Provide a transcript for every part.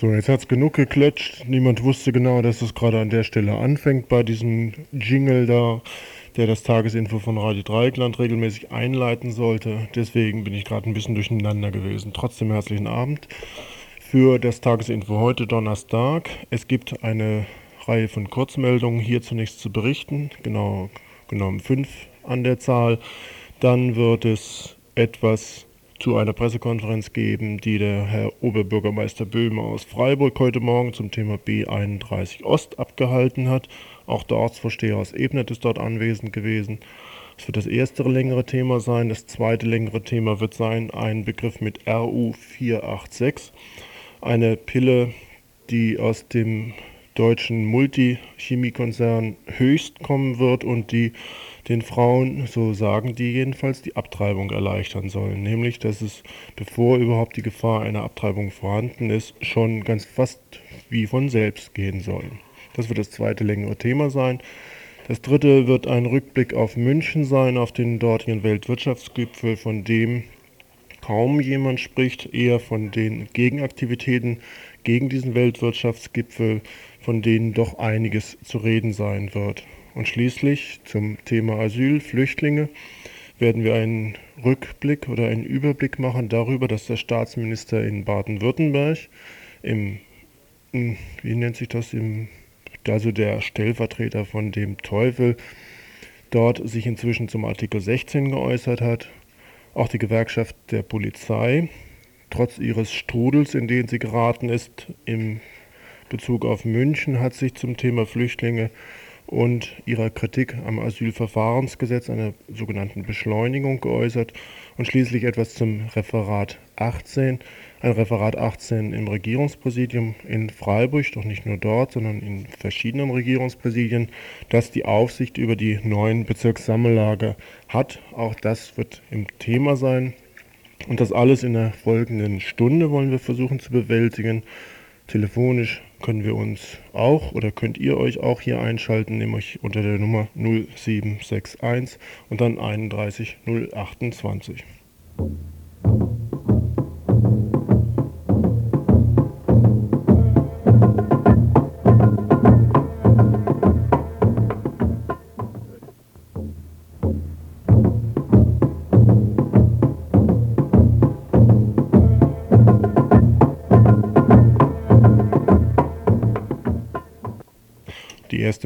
So, jetzt hat's genug geklatscht. Niemand wusste genau, dass es gerade an der Stelle anfängt bei diesem Jingle da, der das Tagesinfo von Radio Dreieckland regelmäßig einleiten sollte. Deswegen bin ich gerade ein bisschen durcheinander gewesen. Trotzdem herzlichen Abend für das Tagesinfo heute Donnerstag. Es gibt eine Reihe von Kurzmeldungen hier zunächst zu berichten, genau genommen fünf an der Zahl. Dann wird es etwas zu einer Pressekonferenz geben, die der Herr Oberbürgermeister Böhme aus Freiburg heute Morgen zum Thema B31 Ost abgehalten hat. Auch der Ortsvorsteher aus Ebnet ist dort anwesend gewesen. Das wird das erste längere Thema sein. Das zweite längere Thema wird sein ein Begriff mit RU 486, eine Pille, die aus dem deutschen Multichemiekonzern Höchst kommen wird und die den Frauen, so sagen die jedenfalls, die Abtreibung erleichtern sollen. Nämlich, dass es, bevor überhaupt die Gefahr einer Abtreibung vorhanden ist, schon ganz fast wie von selbst gehen soll. Das wird das zweite längere Thema sein. Das dritte wird ein Rückblick auf München sein, auf den dortigen Weltwirtschaftsgipfel, von dem kaum jemand spricht, eher von den Gegenaktivitäten gegen diesen Weltwirtschaftsgipfel, von denen doch einiges zu reden sein wird. Und schließlich zum Thema Asyl, Flüchtlinge werden wir einen Rückblick oder einen Überblick machen darüber, dass der Staatsminister in Baden-Württemberg im, hm, wie nennt sich das, im, also der Stellvertreter von dem Teufel, dort sich inzwischen zum Artikel 16 geäußert hat. Auch die Gewerkschaft der Polizei, trotz ihres Strudels, in den sie geraten ist, im Bezug auf München, hat sich zum Thema Flüchtlinge und ihrer Kritik am Asylverfahrensgesetz, einer sogenannten Beschleunigung geäußert und schließlich etwas zum Referat 18. Ein Referat 18 im Regierungspräsidium in Freiburg, doch nicht nur dort, sondern in verschiedenen Regierungspräsidien, das die Aufsicht über die neuen Bezirkssammellager hat. Auch das wird im Thema sein. Und das alles in der folgenden Stunde wollen wir versuchen zu bewältigen. Telefonisch können wir uns auch oder könnt ihr euch auch hier einschalten, nämlich unter der Nummer 0761 und dann 31028.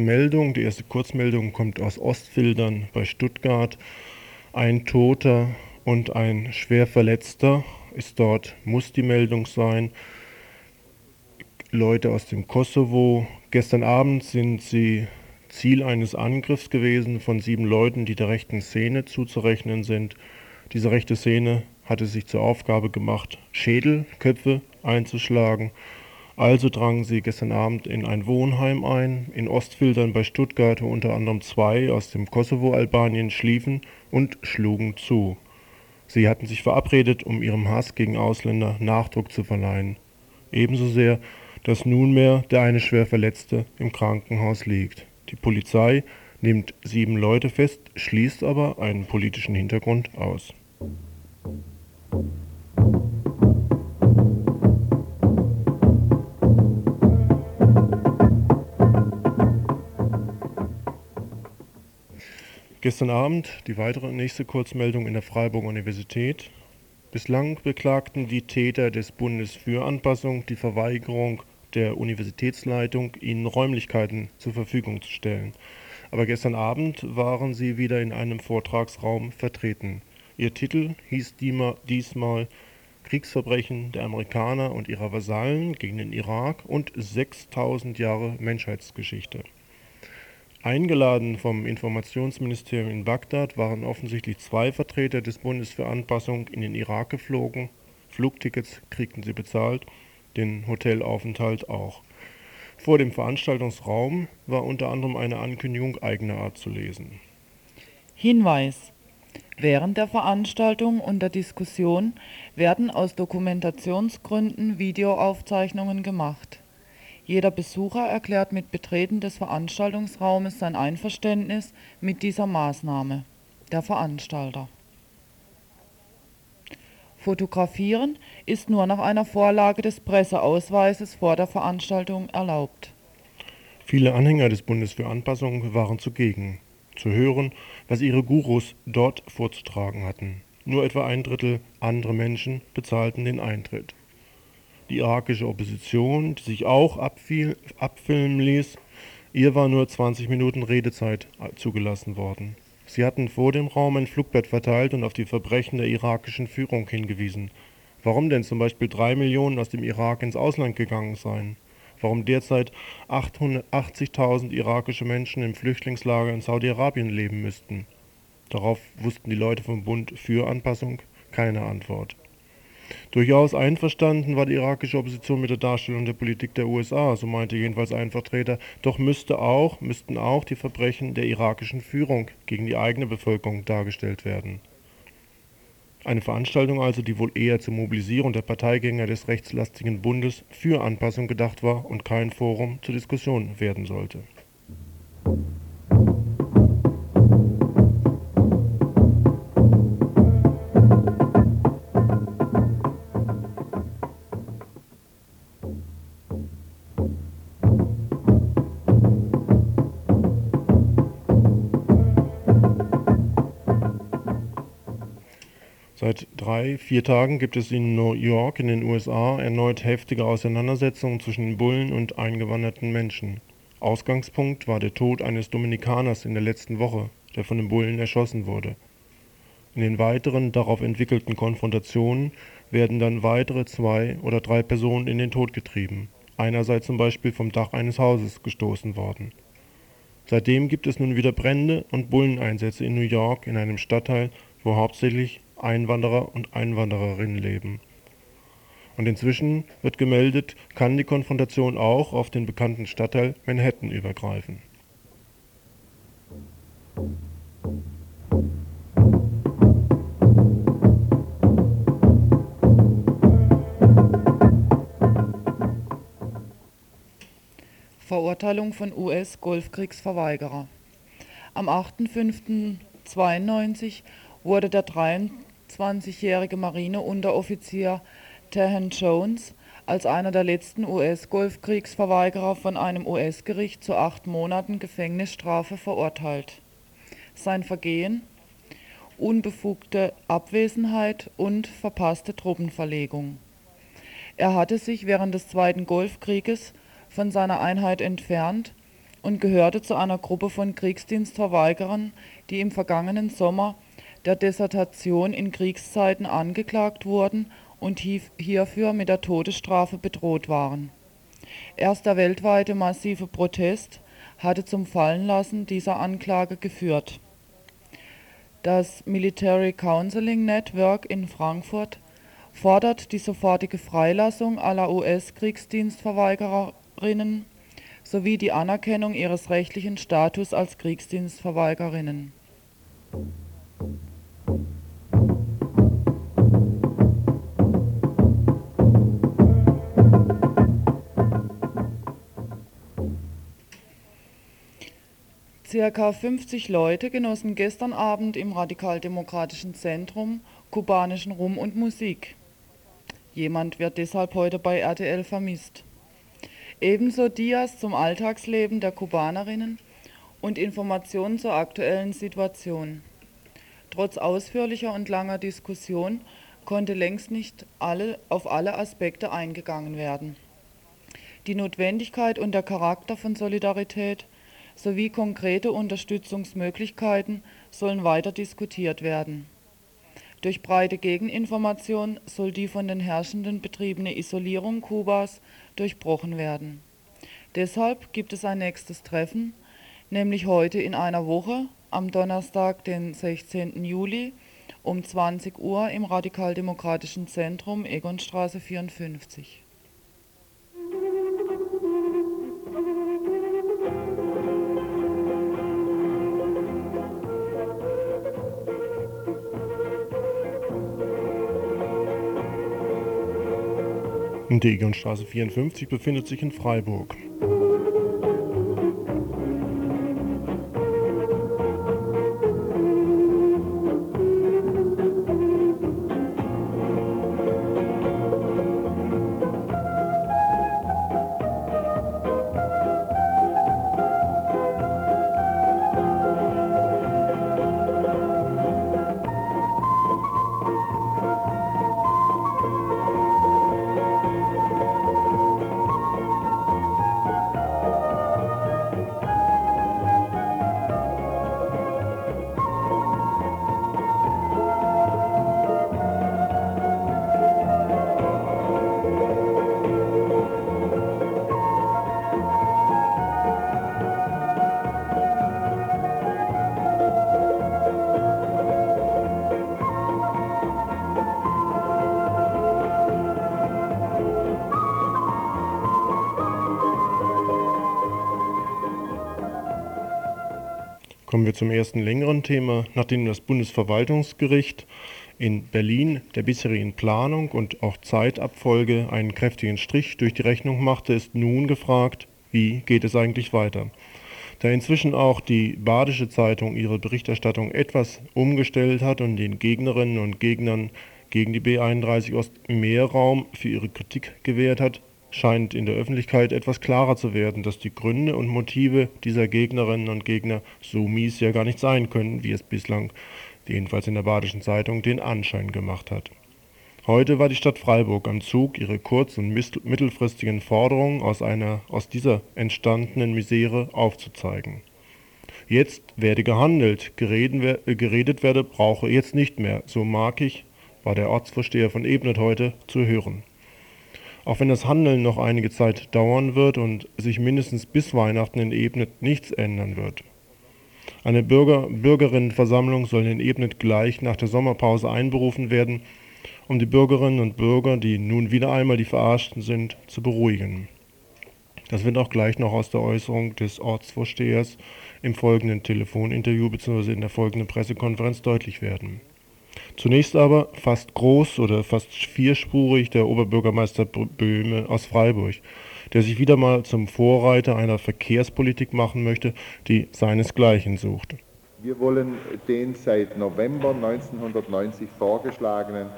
Meldung, die erste Kurzmeldung kommt aus Ostfildern bei Stuttgart. Ein Toter und ein Schwerverletzter ist dort, muss die Meldung sein. Leute aus dem Kosovo. Gestern Abend sind sie Ziel eines Angriffs gewesen von sieben Leuten, die der rechten Szene zuzurechnen sind. Diese rechte Szene hatte sich zur Aufgabe gemacht, Schädelköpfe einzuschlagen also drangen sie gestern Abend in ein Wohnheim ein. In Ostfildern bei Stuttgart, wo unter anderem zwei aus dem Kosovo-Albanien schliefen und schlugen zu. Sie hatten sich verabredet, um ihrem Hass gegen Ausländer Nachdruck zu verleihen. Ebenso sehr, dass nunmehr der eine schwer Verletzte im Krankenhaus liegt. Die Polizei nimmt sieben Leute fest, schließt aber einen politischen Hintergrund aus. Gestern Abend die weitere nächste Kurzmeldung in der Freiburger Universität. Bislang beklagten die Täter des Bundes für Anpassung die Verweigerung der Universitätsleitung, ihnen Räumlichkeiten zur Verfügung zu stellen. Aber gestern Abend waren sie wieder in einem Vortragsraum vertreten. Ihr Titel hieß diesmal Kriegsverbrechen der Amerikaner und ihrer Vasallen gegen den Irak und 6000 Jahre Menschheitsgeschichte. Eingeladen vom Informationsministerium in Bagdad waren offensichtlich zwei Vertreter des Bundes für Anpassung in den Irak geflogen. Flugtickets kriegten sie bezahlt, den Hotelaufenthalt auch. Vor dem Veranstaltungsraum war unter anderem eine Ankündigung eigener Art zu lesen. Hinweis. Während der Veranstaltung und der Diskussion werden aus Dokumentationsgründen Videoaufzeichnungen gemacht. Jeder Besucher erklärt mit Betreten des Veranstaltungsraumes sein Einverständnis mit dieser Maßnahme. Der Veranstalter Fotografieren ist nur nach einer Vorlage des Presseausweises vor der Veranstaltung erlaubt. Viele Anhänger des Bundes für Anpassung waren zugegen, zu hören, was ihre Gurus dort vorzutragen hatten. Nur etwa ein Drittel andere Menschen bezahlten den Eintritt. Die irakische Opposition, die sich auch abfiel, abfilmen ließ, ihr war nur 20 Minuten Redezeit zugelassen worden. Sie hatten vor dem Raum ein Flugbett verteilt und auf die Verbrechen der irakischen Führung hingewiesen. Warum denn zum Beispiel drei Millionen aus dem Irak ins Ausland gegangen seien? Warum derzeit 880.000 irakische Menschen im Flüchtlingslager in Saudi-Arabien leben müssten? Darauf wussten die Leute vom Bund für Anpassung keine Antwort. Durchaus einverstanden war die irakische Opposition mit der Darstellung der Politik der USA, so meinte jedenfalls ein Vertreter, doch müsste auch, müssten auch die Verbrechen der irakischen Führung gegen die eigene Bevölkerung dargestellt werden. Eine Veranstaltung also, die wohl eher zur Mobilisierung der Parteigänger des rechtslastigen Bundes für Anpassung gedacht war und kein Forum zur Diskussion werden sollte. Drei, vier Tagen gibt es in New York in den USA erneut heftige Auseinandersetzungen zwischen Bullen und eingewanderten Menschen. Ausgangspunkt war der Tod eines Dominikaners in der letzten Woche, der von den Bullen erschossen wurde. In den weiteren darauf entwickelten Konfrontationen werden dann weitere zwei oder drei Personen in den Tod getrieben. Einer sei zum Beispiel vom Dach eines Hauses gestoßen worden. Seitdem gibt es nun wieder Brände und Bulleneinsätze in New York in einem Stadtteil, wo hauptsächlich Einwanderer und Einwandererinnen leben. Und inzwischen wird gemeldet, kann die Konfrontation auch auf den bekannten Stadtteil Manhattan übergreifen. Verurteilung von US-Golfkriegsverweigerer. Am 8.5.92 wurde der 23-jährige Marineunteroffizier Tahan Jones als einer der letzten US-Golfkriegsverweigerer von einem US-Gericht zu acht Monaten Gefängnisstrafe verurteilt. Sein Vergehen unbefugte Abwesenheit und verpasste Truppenverlegung. Er hatte sich während des Zweiten Golfkrieges von seiner Einheit entfernt und gehörte zu einer Gruppe von Kriegsdienstverweigerern, die im vergangenen Sommer der Desertion in Kriegszeiten angeklagt wurden und hierfür mit der Todesstrafe bedroht waren. Erst der weltweite massive Protest hatte zum Fallenlassen dieser Anklage geführt. Das Military Counseling Network in Frankfurt fordert die sofortige Freilassung aller US-Kriegsdienstverweigerinnen sowie die Anerkennung ihres rechtlichen Status als Kriegsdienstverweigerinnen. Circa 50 Leute genossen gestern Abend im Radikaldemokratischen Zentrum kubanischen Rum und Musik. Jemand wird deshalb heute bei RTL vermisst. Ebenso Dias zum Alltagsleben der Kubanerinnen und Informationen zur aktuellen Situation. Trotz ausführlicher und langer Diskussion konnte längst nicht alle, auf alle Aspekte eingegangen werden. Die Notwendigkeit und der Charakter von Solidarität sowie konkrete Unterstützungsmöglichkeiten sollen weiter diskutiert werden. Durch breite Gegeninformation soll die von den Herrschenden betriebene Isolierung Kubas durchbrochen werden. Deshalb gibt es ein nächstes Treffen, nämlich heute in einer Woche, am Donnerstag, den 16. Juli um 20 Uhr im Radikaldemokratischen Zentrum Egonstraße 54. Die Egonstraße 54 befindet sich in Freiburg. Kommen wir zum ersten längeren Thema. Nachdem das Bundesverwaltungsgericht in Berlin der bisherigen Planung und auch Zeitabfolge einen kräftigen Strich durch die Rechnung machte, ist nun gefragt, wie geht es eigentlich weiter? Da inzwischen auch die Badische Zeitung ihre Berichterstattung etwas umgestellt hat und den Gegnerinnen und Gegnern gegen die B31 Ost mehr Raum für ihre Kritik gewährt hat, scheint in der Öffentlichkeit etwas klarer zu werden, dass die Gründe und Motive dieser Gegnerinnen und Gegner so mies ja gar nicht sein können, wie es bislang, jedenfalls in der Badischen Zeitung, den Anschein gemacht hat. Heute war die Stadt Freiburg am Zug, ihre kurz- und mittelfristigen Forderungen aus einer aus dieser entstandenen Misere aufzuzeigen. Jetzt werde gehandelt, geredet werde brauche jetzt nicht mehr, so mag ich, war der Ortsvorsteher von Ebnet heute zu hören. Auch wenn das Handeln noch einige Zeit dauern wird und sich mindestens bis Weihnachten in Ebnet nichts ändern wird. Eine Bürger Bürgerinnenversammlung soll in Ebnet gleich nach der Sommerpause einberufen werden, um die Bürgerinnen und Bürger, die nun wieder einmal die Verarschten sind, zu beruhigen. Das wird auch gleich noch aus der Äußerung des Ortsvorstehers im folgenden Telefoninterview bzw. in der folgenden Pressekonferenz deutlich werden. Zunächst aber fast groß oder fast vierspurig der Oberbürgermeister Böhme aus Freiburg, der sich wieder mal zum Vorreiter einer Verkehrspolitik machen möchte, die seinesgleichen sucht. Wir wollen den seit November 1990 vorgeschlagenen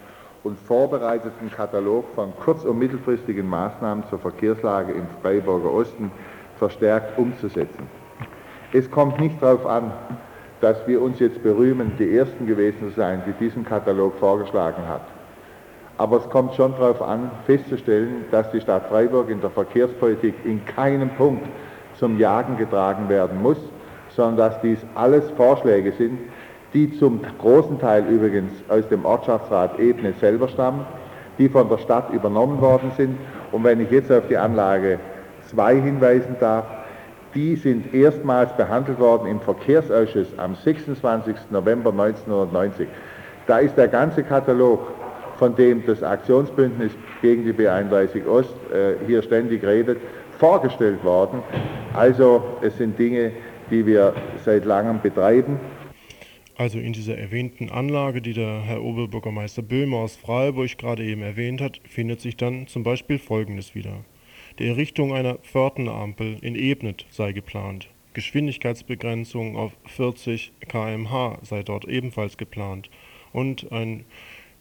und vorbereiteten Katalog von kurz- und mittelfristigen Maßnahmen zur Verkehrslage im Freiburger Osten verstärkt umzusetzen. Es kommt nicht darauf an, dass wir uns jetzt berühmen, die Ersten gewesen zu sein, die diesen Katalog vorgeschlagen hat. Aber es kommt schon darauf an, festzustellen, dass die Stadt Freiburg in der Verkehrspolitik in keinem Punkt zum Jagen getragen werden muss, sondern dass dies alles Vorschläge sind, die zum großen Teil übrigens aus dem Ortschaftsrat Ebene selber stammen, die von der Stadt übernommen worden sind. Und wenn ich jetzt auf die Anlage 2 hinweisen darf, die sind erstmals behandelt worden im Verkehrsausschuss am 26. November 1990. Da ist der ganze Katalog, von dem das Aktionsbündnis gegen die B31 Ost äh, hier ständig redet, vorgestellt worden. Also es sind Dinge, die wir seit langem betreiben. Also in dieser erwähnten Anlage, die der Herr Oberbürgermeister Böhmer aus Freiburg gerade eben erwähnt hat, findet sich dann zum Beispiel Folgendes wieder. Die Errichtung einer Pförtnerampel in Ebnet sei geplant. Geschwindigkeitsbegrenzung auf 40 km/h sei dort ebenfalls geplant und ein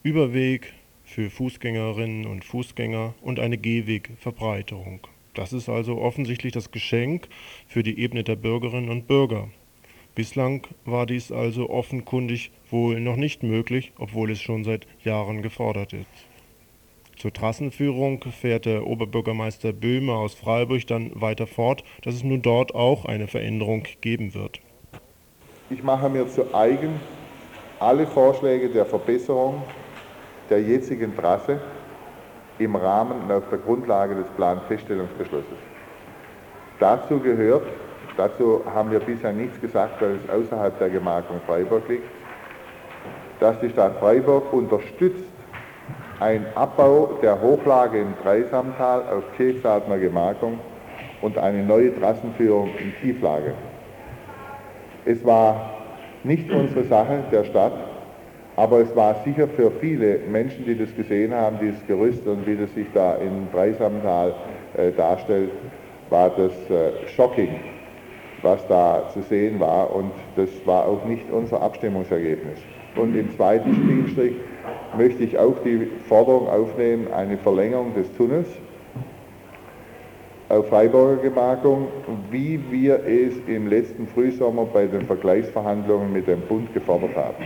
Überweg für Fußgängerinnen und Fußgänger und eine Gehwegverbreiterung. Das ist also offensichtlich das Geschenk für die Ebneter Bürgerinnen und Bürger. Bislang war dies also offenkundig wohl noch nicht möglich, obwohl es schon seit Jahren gefordert ist. Zur Trassenführung fährt der Oberbürgermeister Böhme aus Freiburg dann weiter fort, dass es nun dort auch eine Veränderung geben wird. Ich mache mir zu eigen, alle Vorschläge der Verbesserung der jetzigen Trasse im Rahmen und auf der Grundlage des Planfeststellungsbeschlusses. Dazu gehört, dazu haben wir bisher nichts gesagt, weil es außerhalb der Gemarkung Freiburg liegt, dass die Stadt Freiburg unterstützt ein Abbau der Hochlage im Dreisamtal auf Kirchsatner Gemarkung und eine neue Trassenführung in Tieflage. Es war nicht unsere Sache der Stadt, aber es war sicher für viele Menschen, die das gesehen haben, dieses Gerüst und wie das sich da im Dreisamtal äh, darstellt, war das äh, shocking, was da zu sehen war und das war auch nicht unser Abstimmungsergebnis. Und im zweiten Spielstrich möchte ich auch die Forderung aufnehmen, eine Verlängerung des Tunnels auf Freiburger Gemarkung, wie wir es im letzten Frühsommer bei den Vergleichsverhandlungen mit dem Bund gefordert haben.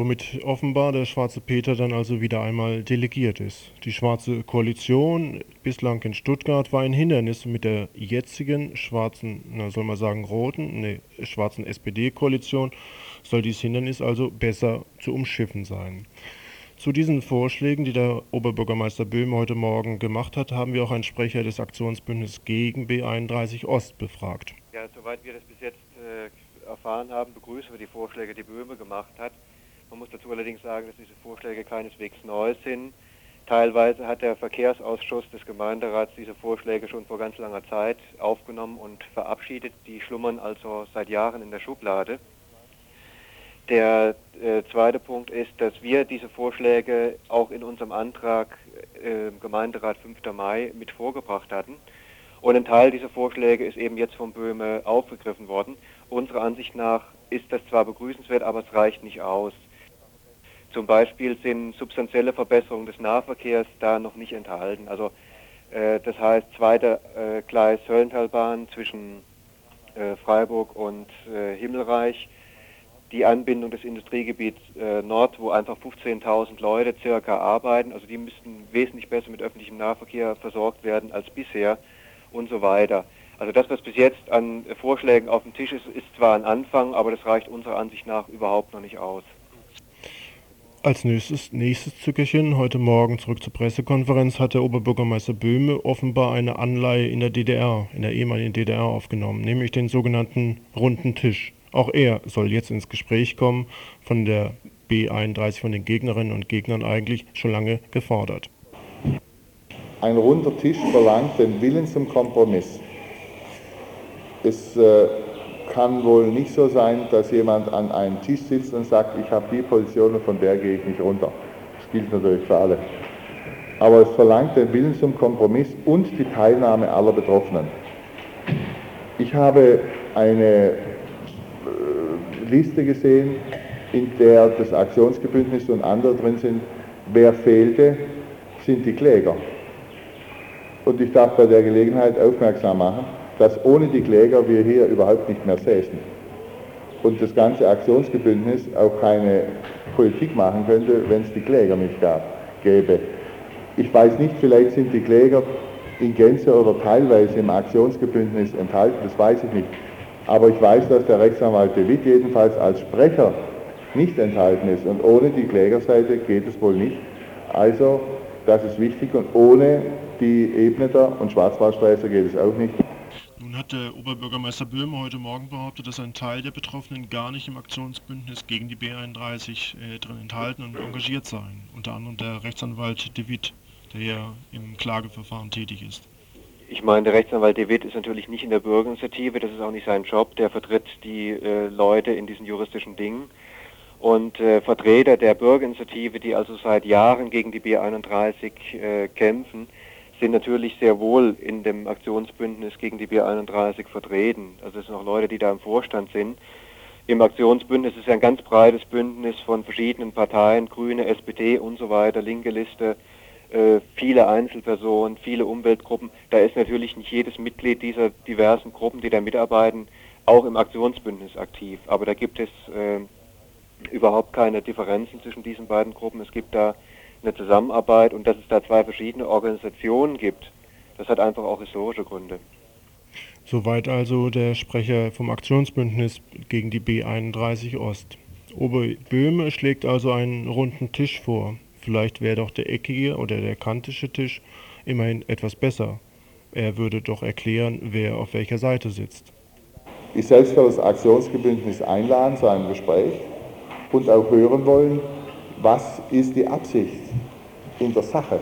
Womit offenbar der Schwarze Peter dann also wieder einmal delegiert ist. Die Schwarze Koalition bislang in Stuttgart war ein Hindernis mit der jetzigen schwarzen, na soll man sagen roten, ne, schwarzen SPD-Koalition soll dieses Hindernis also besser zu umschiffen sein. Zu diesen Vorschlägen, die der Oberbürgermeister Böhm heute Morgen gemacht hat, haben wir auch einen Sprecher des Aktionsbündnisses gegen B31 Ost befragt. Ja, soweit wir das bis jetzt äh, erfahren haben, begrüßen wir die Vorschläge, die Böhme gemacht hat. Man muss dazu allerdings sagen, dass diese Vorschläge keineswegs neu sind. Teilweise hat der Verkehrsausschuss des Gemeinderats diese Vorschläge schon vor ganz langer Zeit aufgenommen und verabschiedet. Die schlummern also seit Jahren in der Schublade. Der äh, zweite Punkt ist, dass wir diese Vorschläge auch in unserem Antrag äh, Gemeinderat 5. Mai mit vorgebracht hatten. Und ein Teil dieser Vorschläge ist eben jetzt von Böhme aufgegriffen worden. Unserer Ansicht nach ist das zwar begrüßenswert, aber es reicht nicht aus. Zum Beispiel sind substanzielle Verbesserungen des Nahverkehrs da noch nicht enthalten. Also äh, das heißt, zweiter äh, Gleis Höllentalbahn zwischen äh, Freiburg und äh, Himmelreich, die Anbindung des Industriegebiets äh, Nord, wo einfach 15.000 Leute circa arbeiten. Also die müssten wesentlich besser mit öffentlichem Nahverkehr versorgt werden als bisher und so weiter. Also das, was bis jetzt an Vorschlägen auf dem Tisch ist, ist zwar ein Anfang, aber das reicht unserer Ansicht nach überhaupt noch nicht aus. Als nächstes, nächstes Zückerchen, heute Morgen zurück zur Pressekonferenz, hat der Oberbürgermeister Böhme offenbar eine Anleihe in der DDR, in der ehemaligen DDR aufgenommen, nämlich den sogenannten runden Tisch. Auch er soll jetzt ins Gespräch kommen, von der B31 von den Gegnerinnen und Gegnern eigentlich schon lange gefordert. Ein runder Tisch verlangt den Willen zum Kompromiss. Es äh, kann wohl nicht so sein, dass jemand an einem Tisch sitzt und sagt, ich habe die Position und von der gehe ich nicht runter. Das gilt natürlich für alle. Aber es verlangt den Willen zum Kompromiss und die Teilnahme aller Betroffenen. Ich habe eine äh, Liste gesehen, in der das Aktionsgebündnis und andere drin sind. Wer fehlte, sind die Kläger. Und ich darf bei der Gelegenheit aufmerksam machen, dass ohne die Kläger wir hier überhaupt nicht mehr säßen. Und das ganze Aktionsgebündnis auch keine Politik machen könnte, wenn es die Kläger nicht gab, gäbe. Ich weiß nicht, vielleicht sind die Kläger in Gänze oder teilweise im Aktionsgebündnis enthalten, das weiß ich nicht. Aber ich weiß, dass der Rechtsanwalt De Witt jedenfalls als Sprecher nicht enthalten ist. Und ohne die Klägerseite geht es wohl nicht. Also, das ist wichtig. Und ohne die Ebneter und Schwarzwaldstreifer geht es auch nicht. Hat der Oberbürgermeister Böhme heute Morgen behauptet, dass ein Teil der Betroffenen gar nicht im Aktionsbündnis gegen die B31 äh, drin enthalten und engagiert seien. Unter anderem der Rechtsanwalt De Witt, der ja im Klageverfahren tätig ist. Ich meine, der Rechtsanwalt De Witt ist natürlich nicht in der Bürgerinitiative, das ist auch nicht sein Job. Der vertritt die äh, Leute in diesen juristischen Dingen. Und äh, Vertreter der Bürgerinitiative, die also seit Jahren gegen die B31 äh, kämpfen, sind natürlich sehr wohl in dem Aktionsbündnis gegen die B31 vertreten. Also es sind auch Leute, die da im Vorstand sind. Im Aktionsbündnis ist ja ein ganz breites Bündnis von verschiedenen Parteien, Grüne, SPD und so weiter, linke Liste, äh, viele Einzelpersonen, viele Umweltgruppen. Da ist natürlich nicht jedes Mitglied dieser diversen Gruppen, die da mitarbeiten, auch im Aktionsbündnis aktiv. Aber da gibt es äh, überhaupt keine Differenzen zwischen diesen beiden Gruppen. Es gibt da eine Zusammenarbeit und dass es da zwei verschiedene Organisationen gibt, das hat einfach auch historische Gründe. Soweit also der Sprecher vom Aktionsbündnis gegen die B31 Ost. Oberböhme schlägt also einen runden Tisch vor. Vielleicht wäre doch der eckige oder der kantische Tisch immerhin etwas besser. Er würde doch erklären, wer auf welcher Seite sitzt. Ich selbst werde das Aktionsbündnis einladen zu einem Gespräch und auch hören wollen, was ist die Absicht in der Sache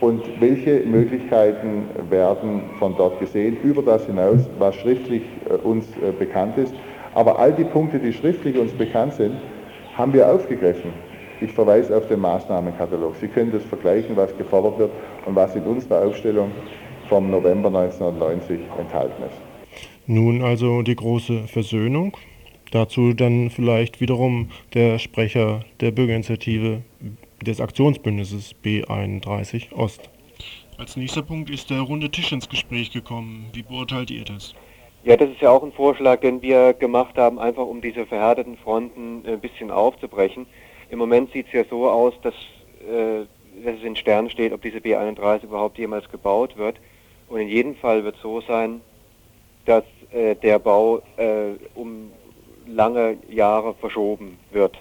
und welche Möglichkeiten werden von dort gesehen, über das hinaus, was schriftlich äh, uns äh, bekannt ist. Aber all die Punkte, die schriftlich uns bekannt sind, haben wir aufgegriffen. Ich verweise auf den Maßnahmenkatalog. Sie können das vergleichen, was gefordert wird und was in unserer Aufstellung vom November 1990 enthalten ist. Nun also die große Versöhnung. Dazu dann vielleicht wiederum der Sprecher der Bürgerinitiative des Aktionsbündnisses B31 Ost. Als nächster Punkt ist der runde Tisch ins Gespräch gekommen. Wie beurteilt ihr das? Ja, das ist ja auch ein Vorschlag, den wir gemacht haben, einfach um diese verhärteten Fronten ein bisschen aufzubrechen. Im Moment sieht es ja so aus, dass, äh, dass es in Sternen steht, ob diese B31 überhaupt jemals gebaut wird. Und in jedem Fall wird es so sein, dass äh, der Bau äh, um lange Jahre verschoben wird.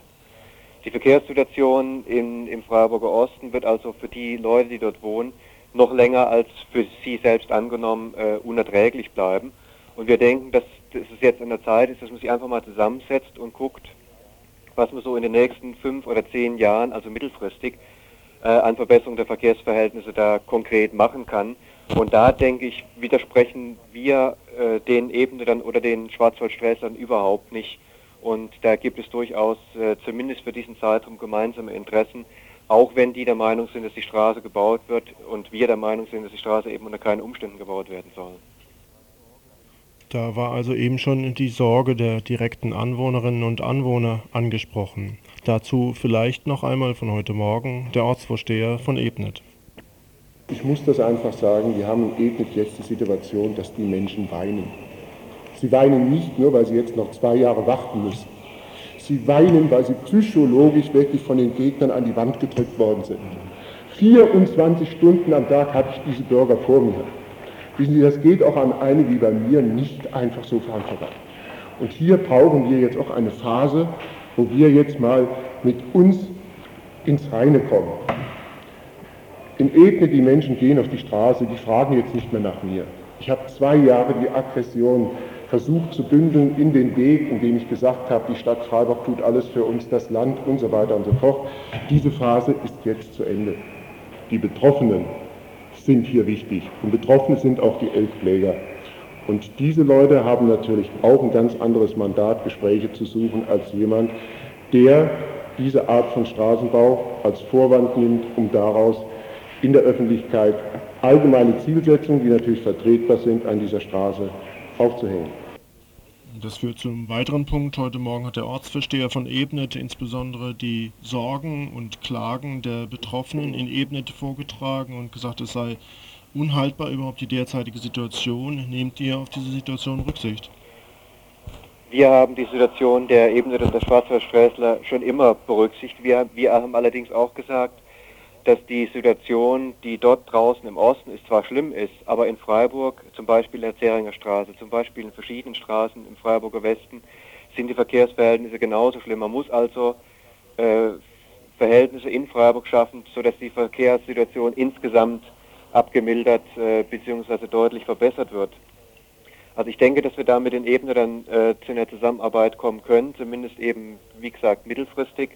Die Verkehrssituation in, im Freiburger Osten wird also für die Leute, die dort wohnen, noch länger als für sie selbst angenommen äh, unerträglich bleiben. Und wir denken, dass, dass es jetzt an der Zeit ist, dass man sich einfach mal zusammensetzt und guckt, was man so in den nächsten fünf oder zehn Jahren, also mittelfristig, äh, an Verbesserung der Verkehrsverhältnisse da konkret machen kann. Und da denke ich, widersprechen wir äh, den Ebenen oder den Schwarzwaldsträßern überhaupt nicht. Und da gibt es durchaus äh, zumindest für diesen Zeitraum gemeinsame Interessen, auch wenn die der Meinung sind, dass die Straße gebaut wird und wir der Meinung sind, dass die Straße eben unter keinen Umständen gebaut werden soll. Da war also eben schon die Sorge der direkten Anwohnerinnen und Anwohner angesprochen. Dazu vielleicht noch einmal von heute Morgen der Ortsvorsteher von Ebnet. Ich muss das einfach sagen, wir haben in jetzt die Situation, dass die Menschen weinen. Sie weinen nicht nur, weil sie jetzt noch zwei Jahre warten müssen. Sie weinen, weil sie psychologisch wirklich von den Gegnern an die Wand gedrückt worden sind. 24 Stunden am Tag hatte ich diese Bürger vor mir. Wissen Sie, das geht auch an eine wie bei mir nicht einfach so voran Und hier brauchen wir jetzt auch eine Phase, wo wir jetzt mal mit uns ins Reine kommen. In Ebene, die Menschen gehen auf die Straße, die fragen jetzt nicht mehr nach mir. Ich habe zwei Jahre die Aggression versucht zu bündeln in den Weg, in dem ich gesagt habe, die Stadt Freiburg tut alles für uns, das Land und so weiter und so fort. Diese Phase ist jetzt zu Ende. Die Betroffenen sind hier wichtig und Betroffene sind auch die Elfkläger. Und diese Leute haben natürlich auch ein ganz anderes Mandat, Gespräche zu suchen, als jemand, der diese Art von Straßenbau als Vorwand nimmt, um daraus in der Öffentlichkeit allgemeine Zielsetzungen, die natürlich vertretbar sind, an dieser Straße aufzuhängen. Das führt zum weiteren Punkt. Heute Morgen hat der Ortsversteher von Ebnet insbesondere die Sorgen und Klagen der Betroffenen in Ebnet vorgetragen und gesagt, es sei unhaltbar überhaupt die derzeitige Situation. Nehmt ihr auf diese Situation Rücksicht? Wir haben die Situation der Ebnet und der Schwarzwaldsträßler schon immer berücksichtigt. Wir, wir haben allerdings auch gesagt, dass die Situation, die dort draußen im Osten ist, zwar schlimm ist, aber in Freiburg, zum Beispiel in der Zeringer Straße, zum Beispiel in verschiedenen Straßen im Freiburger Westen, sind die Verkehrsverhältnisse genauso schlimm. Man muss also äh, Verhältnisse in Freiburg schaffen, sodass die Verkehrssituation insgesamt abgemildert äh, bzw. deutlich verbessert wird. Also ich denke, dass wir da mit den Ebenen dann äh, zu einer Zusammenarbeit kommen können, zumindest eben, wie gesagt, mittelfristig.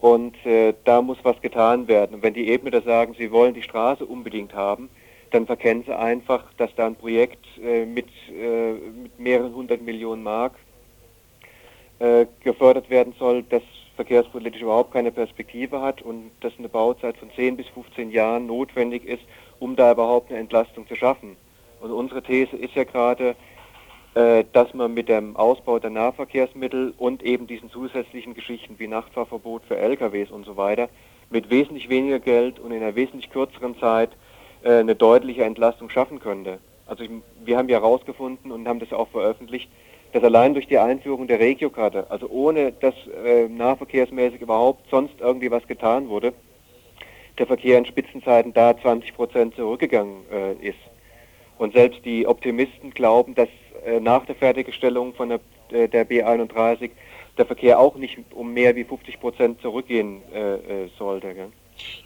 Und äh, da muss was getan werden. Und wenn die Ebene sagen, sie wollen die Straße unbedingt haben, dann verkennen sie einfach, dass da ein Projekt äh, mit, äh, mit, mehreren hundert Millionen Mark äh, gefördert werden soll, das verkehrspolitisch überhaupt keine Perspektive hat und dass eine Bauzeit von 10 bis 15 Jahren notwendig ist, um da überhaupt eine Entlastung zu schaffen. Und unsere These ist ja gerade, dass man mit dem Ausbau der Nahverkehrsmittel und eben diesen zusätzlichen Geschichten wie Nachtfahrverbot für LKWs und so weiter mit wesentlich weniger Geld und in einer wesentlich kürzeren Zeit äh, eine deutliche Entlastung schaffen könnte. Also ich, wir haben ja herausgefunden und haben das auch veröffentlicht, dass allein durch die Einführung der Regiokarte, also ohne dass äh, nahverkehrsmäßig überhaupt sonst irgendwie was getan wurde, der Verkehr in Spitzenzeiten da 20 Prozent zurückgegangen äh, ist. Und selbst die Optimisten glauben, dass äh, nach der Fertigstellung von der, äh, der B31 der Verkehr auch nicht um mehr wie 50 Prozent zurückgehen äh, äh, sollte. Gell?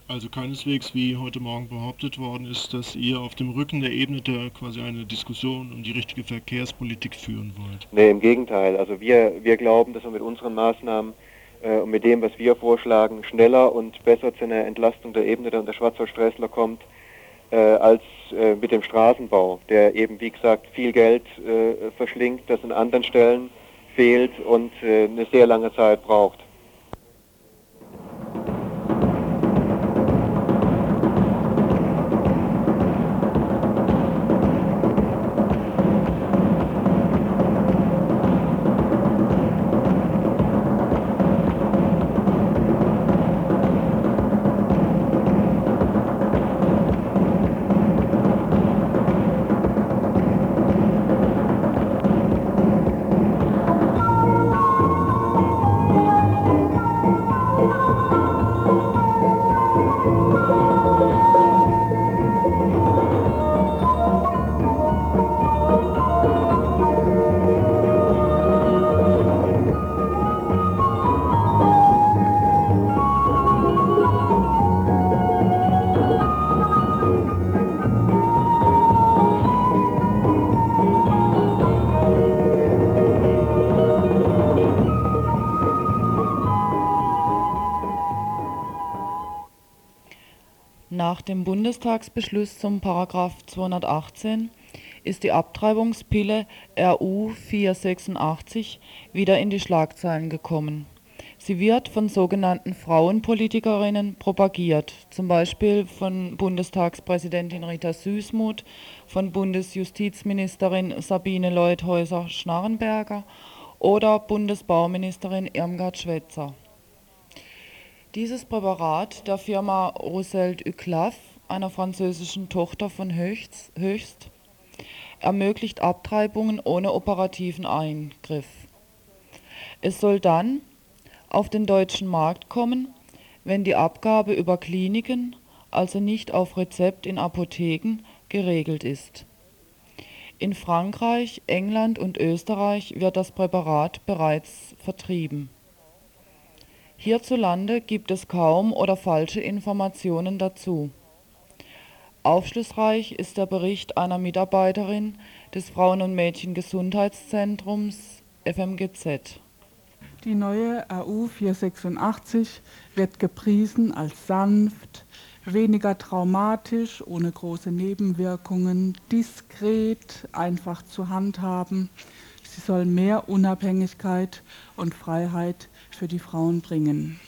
Also keineswegs, wie heute Morgen behauptet worden ist, dass ihr auf dem Rücken der Ebene der quasi eine Diskussion um die richtige Verkehrspolitik führen wollt. Nee, im Gegenteil. Also wir, wir glauben, dass wir mit unseren Maßnahmen äh, und mit dem, was wir vorschlagen, schneller und besser zu einer Entlastung der Ebene und der Schwarzwaldsträßler kommt, äh, als äh, mit dem Straßenbau, der eben, wie gesagt, viel Geld äh, verschlingt, das an anderen Stellen fehlt und äh, eine sehr lange Zeit braucht. Nach dem Bundestagsbeschluss zum Paragraph 218 ist die Abtreibungspille RU 486 wieder in die Schlagzeilen gekommen. Sie wird von sogenannten Frauenpolitikerinnen propagiert, zum Beispiel von Bundestagspräsidentin Rita Süßmuth, von Bundesjustizministerin Sabine Leuthäuser-Schnarrenberger oder Bundesbauministerin Irmgard Schwetzer. Dieses Präparat der Firma Rousselt Uclaf, einer französischen Tochter von Höchst, Höchst ermöglicht Abtreibungen ohne operativen Eingriff. Es soll dann auf den deutschen Markt kommen, wenn die Abgabe über Kliniken, also nicht auf Rezept in Apotheken, geregelt ist. In Frankreich, England und Österreich wird das Präparat bereits vertrieben. Hierzulande gibt es kaum oder falsche Informationen dazu. Aufschlussreich ist der Bericht einer Mitarbeiterin des Frauen- und Mädchengesundheitszentrums FMGZ. Die neue AU 486 wird gepriesen als sanft, weniger traumatisch, ohne große Nebenwirkungen, diskret, einfach zu handhaben. Sie soll mehr Unabhängigkeit und Freiheit für die Frauen bringen.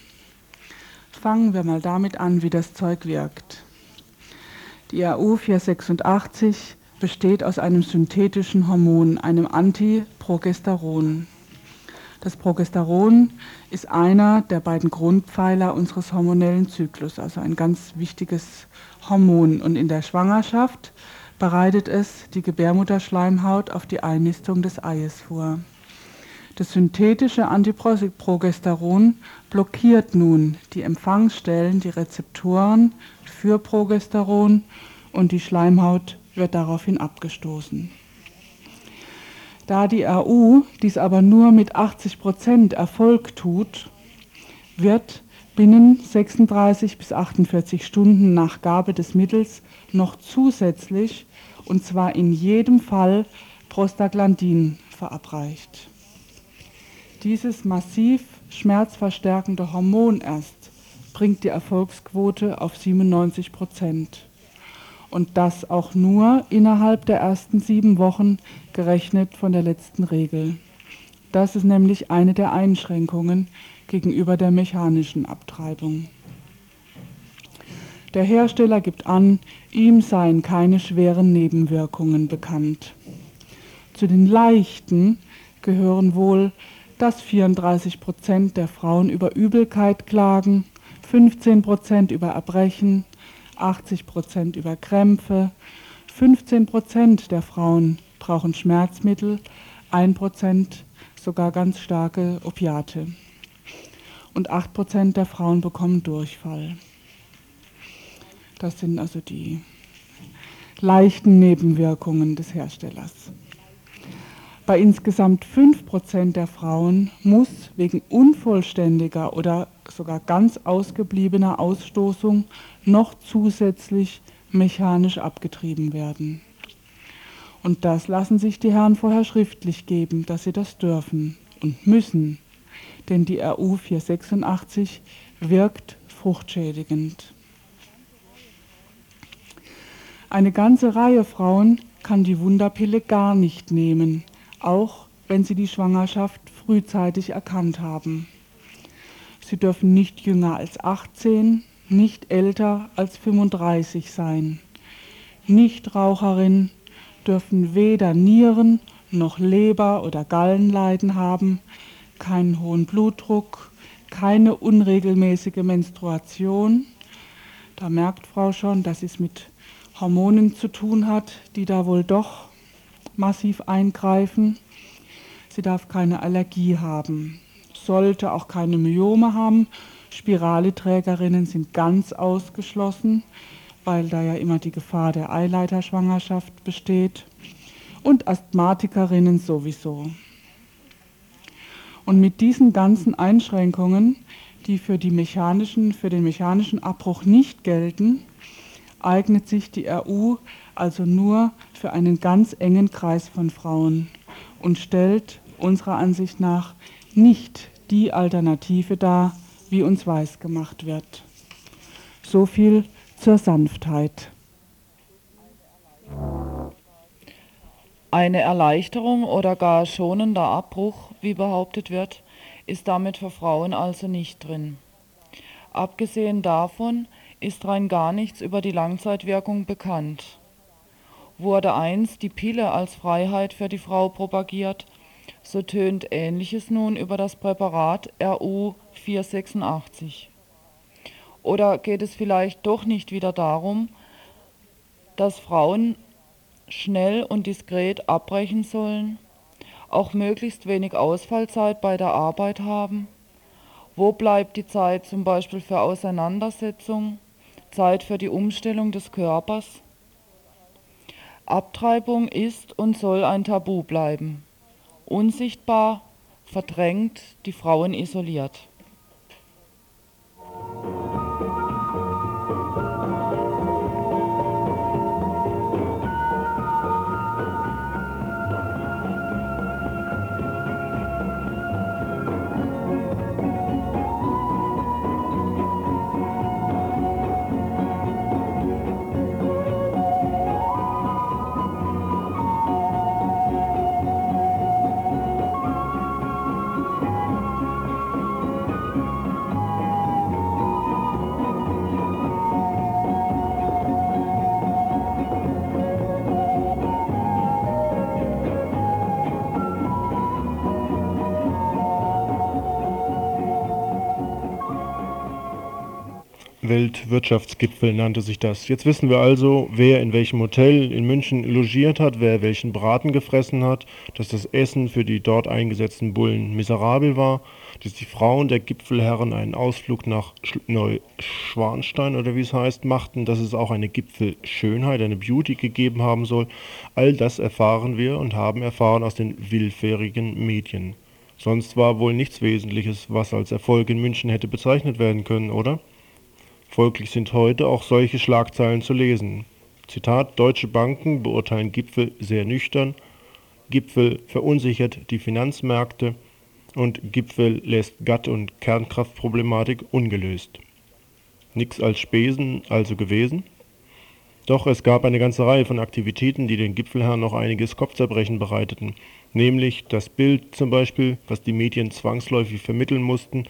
Fangen wir mal damit an, wie das Zeug wirkt. Die AU 486 besteht aus einem synthetischen Hormon, einem Antiprogesteron. Das Progesteron ist einer der beiden Grundpfeiler unseres hormonellen Zyklus, also ein ganz wichtiges Hormon. Und in der Schwangerschaft bereitet es die Gebärmutterschleimhaut auf die Einnistung des Eies vor. Das synthetische Antiprogesteron blockiert nun die Empfangsstellen, die Rezeptoren für Progesteron und die Schleimhaut wird daraufhin abgestoßen. Da die AU dies aber nur mit 80 Prozent Erfolg tut, wird binnen 36 bis 48 Stunden nach Gabe des Mittels noch zusätzlich, und zwar in jedem Fall, Prostaglandin verabreicht. Dieses massiv schmerzverstärkende Hormon erst bringt die Erfolgsquote auf 97 Prozent und das auch nur innerhalb der ersten sieben Wochen gerechnet von der letzten Regel. Das ist nämlich eine der Einschränkungen gegenüber der mechanischen Abtreibung. Der Hersteller gibt an, ihm seien keine schweren Nebenwirkungen bekannt. Zu den leichten gehören wohl, dass 34 Prozent der Frauen über Übelkeit klagen, 15 Prozent über Erbrechen, 80 Prozent über Krämpfe, 15 Prozent der Frauen brauchen Schmerzmittel, 1 Prozent sogar ganz starke Opiate und 8 Prozent der Frauen bekommen Durchfall. Das sind also die leichten Nebenwirkungen des Herstellers. Bei insgesamt 5% der Frauen muss wegen unvollständiger oder sogar ganz ausgebliebener Ausstoßung noch zusätzlich mechanisch abgetrieben werden. Und das lassen sich die Herren vorher schriftlich geben, dass sie das dürfen und müssen, denn die RU 486 wirkt fruchtschädigend. Eine ganze Reihe Frauen kann die Wunderpille gar nicht nehmen, auch wenn sie die Schwangerschaft frühzeitig erkannt haben. Sie dürfen nicht jünger als 18, nicht älter als 35 sein. Nichtraucherinnen dürfen weder Nieren noch Leber- oder Gallenleiden haben, keinen hohen Blutdruck, keine unregelmäßige Menstruation. Da merkt Frau schon, dass es mit Hormonen zu tun hat, die da wohl doch massiv eingreifen. Sie darf keine Allergie haben, sollte auch keine Myome haben. Spiraleträgerinnen sind ganz ausgeschlossen, weil da ja immer die Gefahr der Eileiterschwangerschaft besteht. Und Asthmatikerinnen sowieso. Und mit diesen ganzen Einschränkungen, die für, die mechanischen, für den mechanischen Abbruch nicht gelten, eignet sich die RU also nur für einen ganz engen Kreis von Frauen und stellt unserer Ansicht nach nicht die Alternative dar, wie uns weiß gemacht wird. So viel zur Sanftheit. Eine Erleichterung oder gar schonender Abbruch, wie behauptet wird, ist damit für Frauen also nicht drin. Abgesehen davon ist rein gar nichts über die Langzeitwirkung bekannt. Wurde einst die Pille als Freiheit für die Frau propagiert, so tönt Ähnliches nun über das Präparat RU 486. Oder geht es vielleicht doch nicht wieder darum, dass Frauen schnell und diskret abbrechen sollen, auch möglichst wenig Ausfallzeit bei der Arbeit haben? Wo bleibt die Zeit zum Beispiel für Auseinandersetzung, Zeit für die Umstellung des Körpers? Abtreibung ist und soll ein Tabu bleiben. Unsichtbar, verdrängt, die Frauen isoliert. Weltwirtschaftsgipfel nannte sich das. Jetzt wissen wir also, wer in welchem Hotel in München logiert hat, wer welchen Braten gefressen hat, dass das Essen für die dort eingesetzten Bullen miserabel war, dass die Frauen der Gipfelherren einen Ausflug nach Neuschwanstein oder wie es heißt machten, dass es auch eine Gipfelschönheit, eine Beauty gegeben haben soll. All das erfahren wir und haben erfahren aus den willfährigen Medien. Sonst war wohl nichts Wesentliches, was als Erfolg in München hätte bezeichnet werden können, oder? Folglich sind heute auch solche Schlagzeilen zu lesen. Zitat: Deutsche Banken beurteilen Gipfel sehr nüchtern, Gipfel verunsichert die Finanzmärkte und Gipfel lässt Gatt- und Kernkraftproblematik ungelöst. Nix als Spesen also gewesen? Doch es gab eine ganze Reihe von Aktivitäten, die den Gipfelherren noch einiges Kopfzerbrechen bereiteten, nämlich das Bild zum Beispiel, was die Medien zwangsläufig vermitteln mussten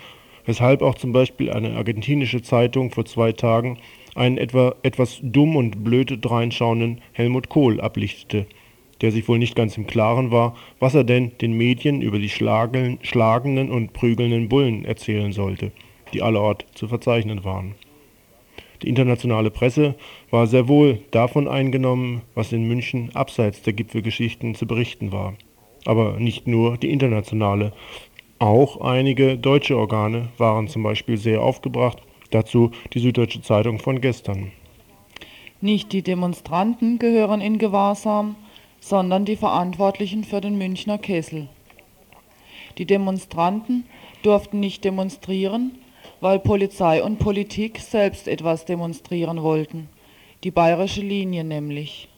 weshalb auch zum Beispiel eine argentinische Zeitung vor zwei Tagen einen etwa etwas dumm und blöd dreinschauenden Helmut Kohl ablichtete, der sich wohl nicht ganz im Klaren war, was er denn den Medien über die schlagenden und prügelnden Bullen erzählen sollte, die allerort zu verzeichnen waren. Die internationale Presse war sehr wohl davon eingenommen, was in München abseits der Gipfelgeschichten zu berichten war. Aber nicht nur die internationale, auch einige deutsche Organe waren zum Beispiel sehr aufgebracht, dazu die Süddeutsche Zeitung von gestern. Nicht die Demonstranten gehören in Gewahrsam, sondern die Verantwortlichen für den Münchner Kessel. Die Demonstranten durften nicht demonstrieren, weil Polizei und Politik selbst etwas demonstrieren wollten, die bayerische Linie nämlich.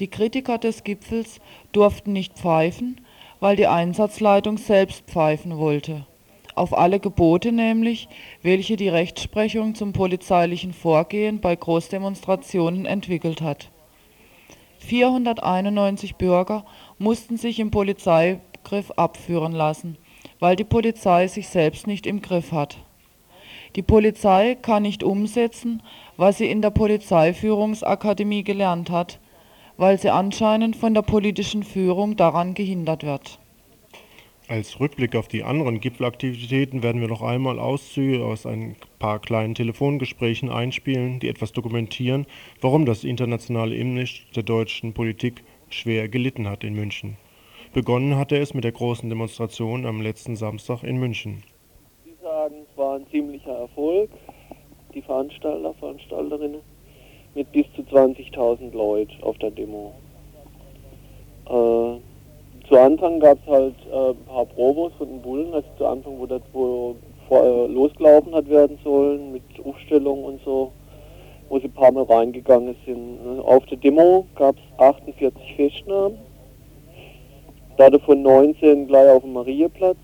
Die Kritiker des Gipfels durften nicht pfeifen, weil die Einsatzleitung selbst pfeifen wollte. Auf alle Gebote nämlich, welche die Rechtsprechung zum polizeilichen Vorgehen bei Großdemonstrationen entwickelt hat. 491 Bürger mussten sich im Polizeigriff abführen lassen, weil die Polizei sich selbst nicht im Griff hat. Die Polizei kann nicht umsetzen, was sie in der Polizeiführungsakademie gelernt hat, weil sie anscheinend von der politischen Führung daran gehindert wird. Als Rückblick auf die anderen Gipfelaktivitäten werden wir noch einmal Auszüge aus ein paar kleinen Telefongesprächen einspielen, die etwas dokumentieren, warum das internationale Image der deutschen Politik schwer gelitten hat in München. Begonnen hatte es mit der großen Demonstration am letzten Samstag in München. Sie sagen, es war ein ziemlicher Erfolg, die Veranstalter, Veranstalterinnen mit bis zu 20.000 Leuten auf der Demo. Äh, zu Anfang gab es halt äh, ein paar Probos von den Bullen, also zu Anfang, wo das wo vor, äh, losgelaufen hat werden sollen mit Aufstellung und so, wo sie ein paar Mal reingegangen sind. Auf der Demo gab es 48 Festnahmen, davon 19 gleich auf dem Marieplatz,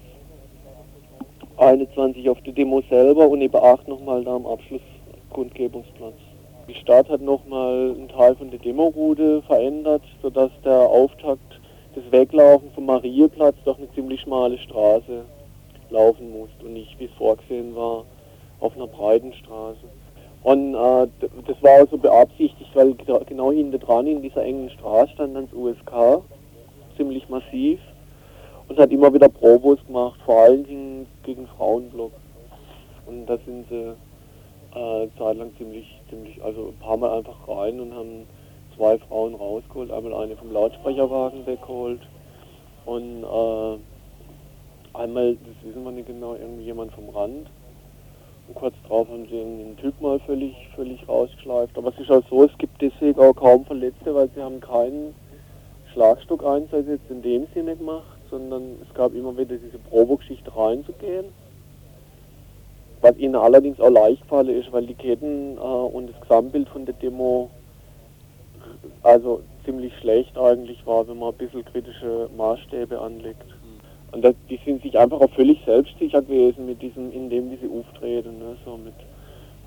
21 auf der Demo selber und eben 8 nochmal da am Abschlusskundgebungsplatz. Die Stadt hat nochmal einen Teil von der Demoroute verändert, sodass der Auftakt des Weglaufen vom Marieplatz doch eine ziemlich schmale Straße laufen musste und nicht, wie es vorgesehen war, auf einer breiten Straße. Und äh, das war also beabsichtigt, weil genau hinter dran in dieser engen Straße stand dann das USK, ziemlich massiv, und hat immer wieder Probos gemacht, vor allen Dingen gegen Frauenblock. Und da sind sie äh, zeitlang ziemlich, ziemlich, also ein paar Mal einfach rein und haben zwei Frauen rausgeholt, einmal eine vom Lautsprecherwagen weggeholt und äh, einmal, das wissen wir nicht genau, irgendwie jemand vom Rand. Und kurz drauf haben sie einen Typ mal völlig, völlig rausgeschleift. Aber es ist auch so, es gibt deswegen auch kaum Verletzte, weil sie haben keinen Schlagstockeinsatz jetzt in dem Sinne gemacht, sondern es gab immer wieder diese Probegeschichte reinzugehen. Was ihnen allerdings auch leicht gefallen ist, weil die Ketten äh, und das Gesamtbild von der Demo also ziemlich schlecht eigentlich war, wenn man ein bisschen kritische Maßstäbe anlegt. Und das, die sind sich einfach auch völlig selbstsicher gewesen mit diesem, indem sie auftreten, ne, so mit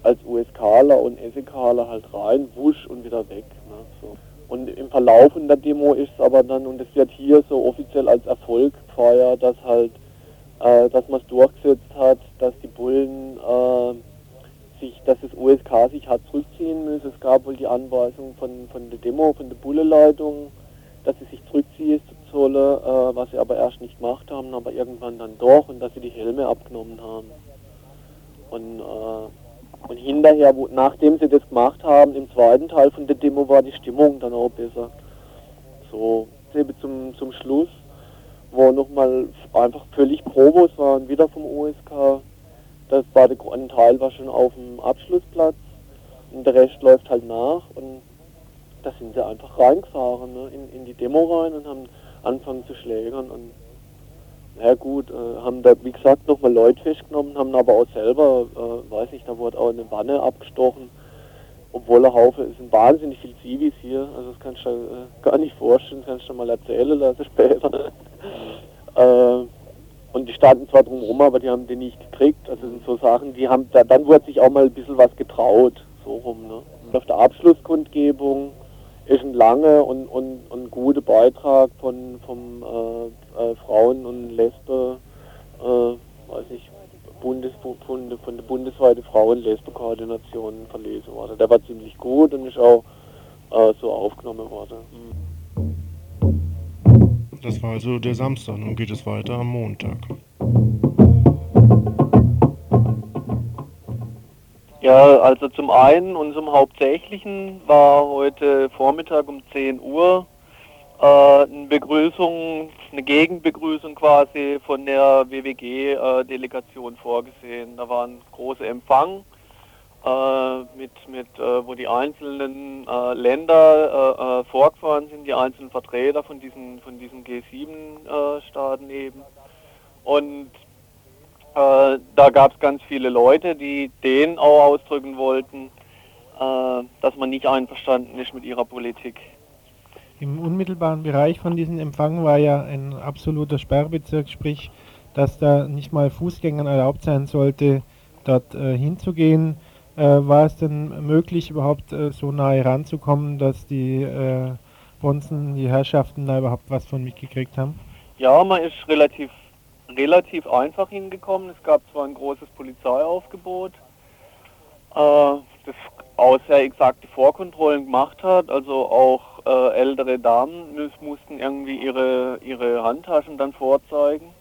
als USKler und SEKler halt rein, wusch und wieder weg. Ne, so. Und im Verlauf der Demo ist es aber dann, und es wird hier so offiziell als Erfolg gefeiert, dass halt, äh, dass man es durchgesetzt hat, dass die Bullen äh, sich, dass das USK sich hat zurückziehen müssen. Es gab wohl die Anweisung von, von der Demo, von der Bulleleitung, dass sie sich zurückziehen sollen, äh, was sie aber erst nicht gemacht haben, aber irgendwann dann doch und dass sie die Helme abgenommen haben. Und, äh, und hinterher, wo, nachdem sie das gemacht haben, im zweiten Teil von der Demo war die Stimmung dann auch besser. So, zum, zum Schluss, wo nochmal einfach völlig Probos waren, wieder vom OSK, das war der, ein Teil war schon auf dem Abschlussplatz. Und der Rest läuft halt nach. Und da sind sie einfach reingefahren ne, in, in die Demo rein und haben angefangen zu schlägern. Und na gut, äh, haben da wie gesagt nochmal Leute festgenommen, haben aber auch selber, äh, weiß nicht, da wurde auch eine Wanne abgestochen, obwohl der Haufe, es sind wahnsinnig viele Zivis hier, also das kannst du äh, gar nicht vorstellen, kannst du mal erzählen lassen später. äh, und die standen zwar drumherum, aber die haben den nicht gekriegt. Also sind so Sachen, die haben, da, dann wurde sich auch mal ein bisschen was getraut, so rum. Ne? Und auf der Abschlusskundgebung ist ein langer und, und, und guter Beitrag von vom äh, äh, Frauen und Lesbe, äh, weiß ich, Bundes, von, von der bundesweiten Frauen-Lesbe-Koordination verlesen worden. Der war ziemlich gut und ist auch äh, so aufgenommen worden. Das war also der Samstag. Nun geht es weiter am Montag. Ja, also zum einen und zum Hauptsächlichen war heute Vormittag um 10 Uhr eine Begrüßung, eine Gegenbegrüßung quasi von der WWG-Delegation äh, vorgesehen. Da war ein großer Empfang äh, mit, mit äh, wo die einzelnen äh, Länder äh, äh, vorgefahren sind, die einzelnen Vertreter von diesen, von diesen G7-Staaten eben. Und da gab es ganz viele Leute, die denen auch ausdrücken wollten, dass man nicht einverstanden ist mit ihrer Politik. Im unmittelbaren Bereich von diesem Empfang war ja ein absoluter Sperrbezirk, sprich, dass da nicht mal Fußgängern erlaubt sein sollte, dort äh, hinzugehen. Äh, war es denn möglich, überhaupt äh, so nahe ranzukommen, dass die äh, Bonzen, die Herrschaften da überhaupt was von mitgekriegt haben? Ja, man ist relativ, relativ einfach hingekommen. Es gab zwar ein großes Polizeiaufgebot, äh, das auch sehr exakte Vorkontrollen gemacht hat, also auch äh, ältere Damen mussten irgendwie ihre, ihre Handtaschen dann vorzeigen.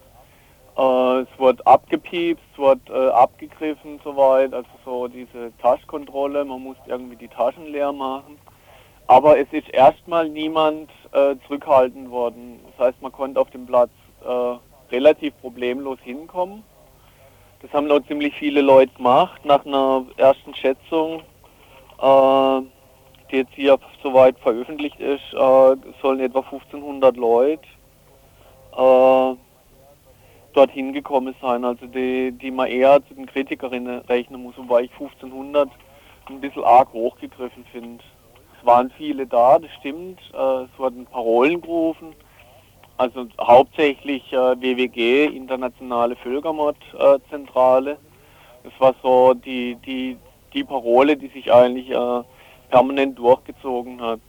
Äh, es wird abgepiepst, es wird äh, abgegriffen soweit, also so diese Taschkontrolle, man muss irgendwie die Taschen leer machen. Aber es ist erstmal niemand äh, zurückhaltend worden. Das heißt, man konnte auf dem Platz äh, relativ problemlos hinkommen. Das haben noch ziemlich viele Leute gemacht. Nach einer ersten Schätzung, äh, jetzt hier soweit veröffentlicht ist, äh, sollen etwa 1500 Leute dorthin gekommen sein. Also die, die man eher zu den Kritikerinnen rechnen muss, wobei ich 1500 ein bisschen arg hochgegriffen finde. Es waren viele da, das stimmt. Äh, es wurden Parolen gerufen. Also hauptsächlich äh, WWG, Internationale Völkermordzentrale. das war so die, die, die Parole, die sich eigentlich äh, permanent durchgezogen hat.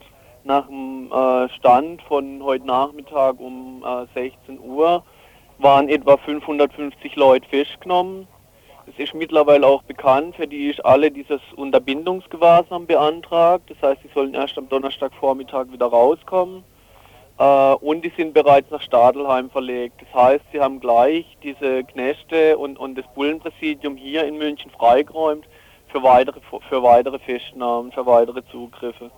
Nach dem äh, Stand von heute Nachmittag um äh, 16 Uhr waren etwa 550 Leute festgenommen. Es ist mittlerweile auch bekannt, für die ist alle dieses Unterbindungsgewahrsam beantragt. Das heißt, sie sollen erst am Donnerstagvormittag wieder rauskommen. Äh, und die sind bereits nach Stadelheim verlegt. Das heißt, sie haben gleich diese Knäste und, und das Bullenpräsidium hier in München freigeräumt für weitere, für weitere Festnahmen, für weitere Zugriffe.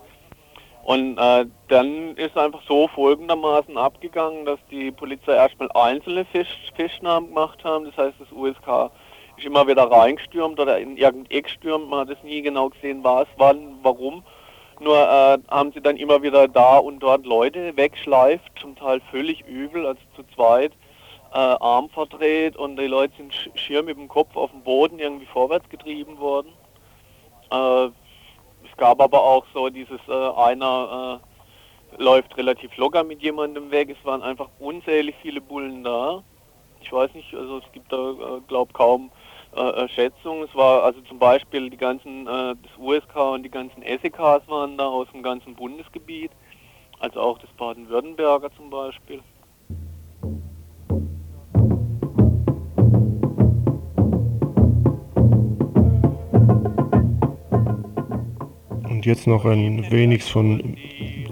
Und äh, dann ist einfach so folgendermaßen abgegangen, dass die Polizei erstmal einzelne Festnahmen gemacht haben. Das heißt, das USK ist immer wieder reingestürmt oder in irgendein Eck stürmt. Man hat es nie genau gesehen, was, wann, warum. Nur äh, haben sie dann immer wieder da und dort Leute wegschleift, zum Teil völlig übel, also zu zweit, äh, Arm verdreht und die Leute sind schier mit dem Kopf auf dem Boden irgendwie vorwärts getrieben worden. Äh, es gab aber auch so dieses, äh, einer äh, läuft relativ locker mit jemandem weg. Es waren einfach unzählig viele Bullen da. Ich weiß nicht, also es gibt da, äh, glaube kaum äh, äh, Schätzungen. Es war also zum Beispiel die ganzen, das USK und die ganzen SEKs waren da aus dem ganzen Bundesgebiet, also auch das Baden-Württemberger zum Beispiel. Jetzt noch ein wenig von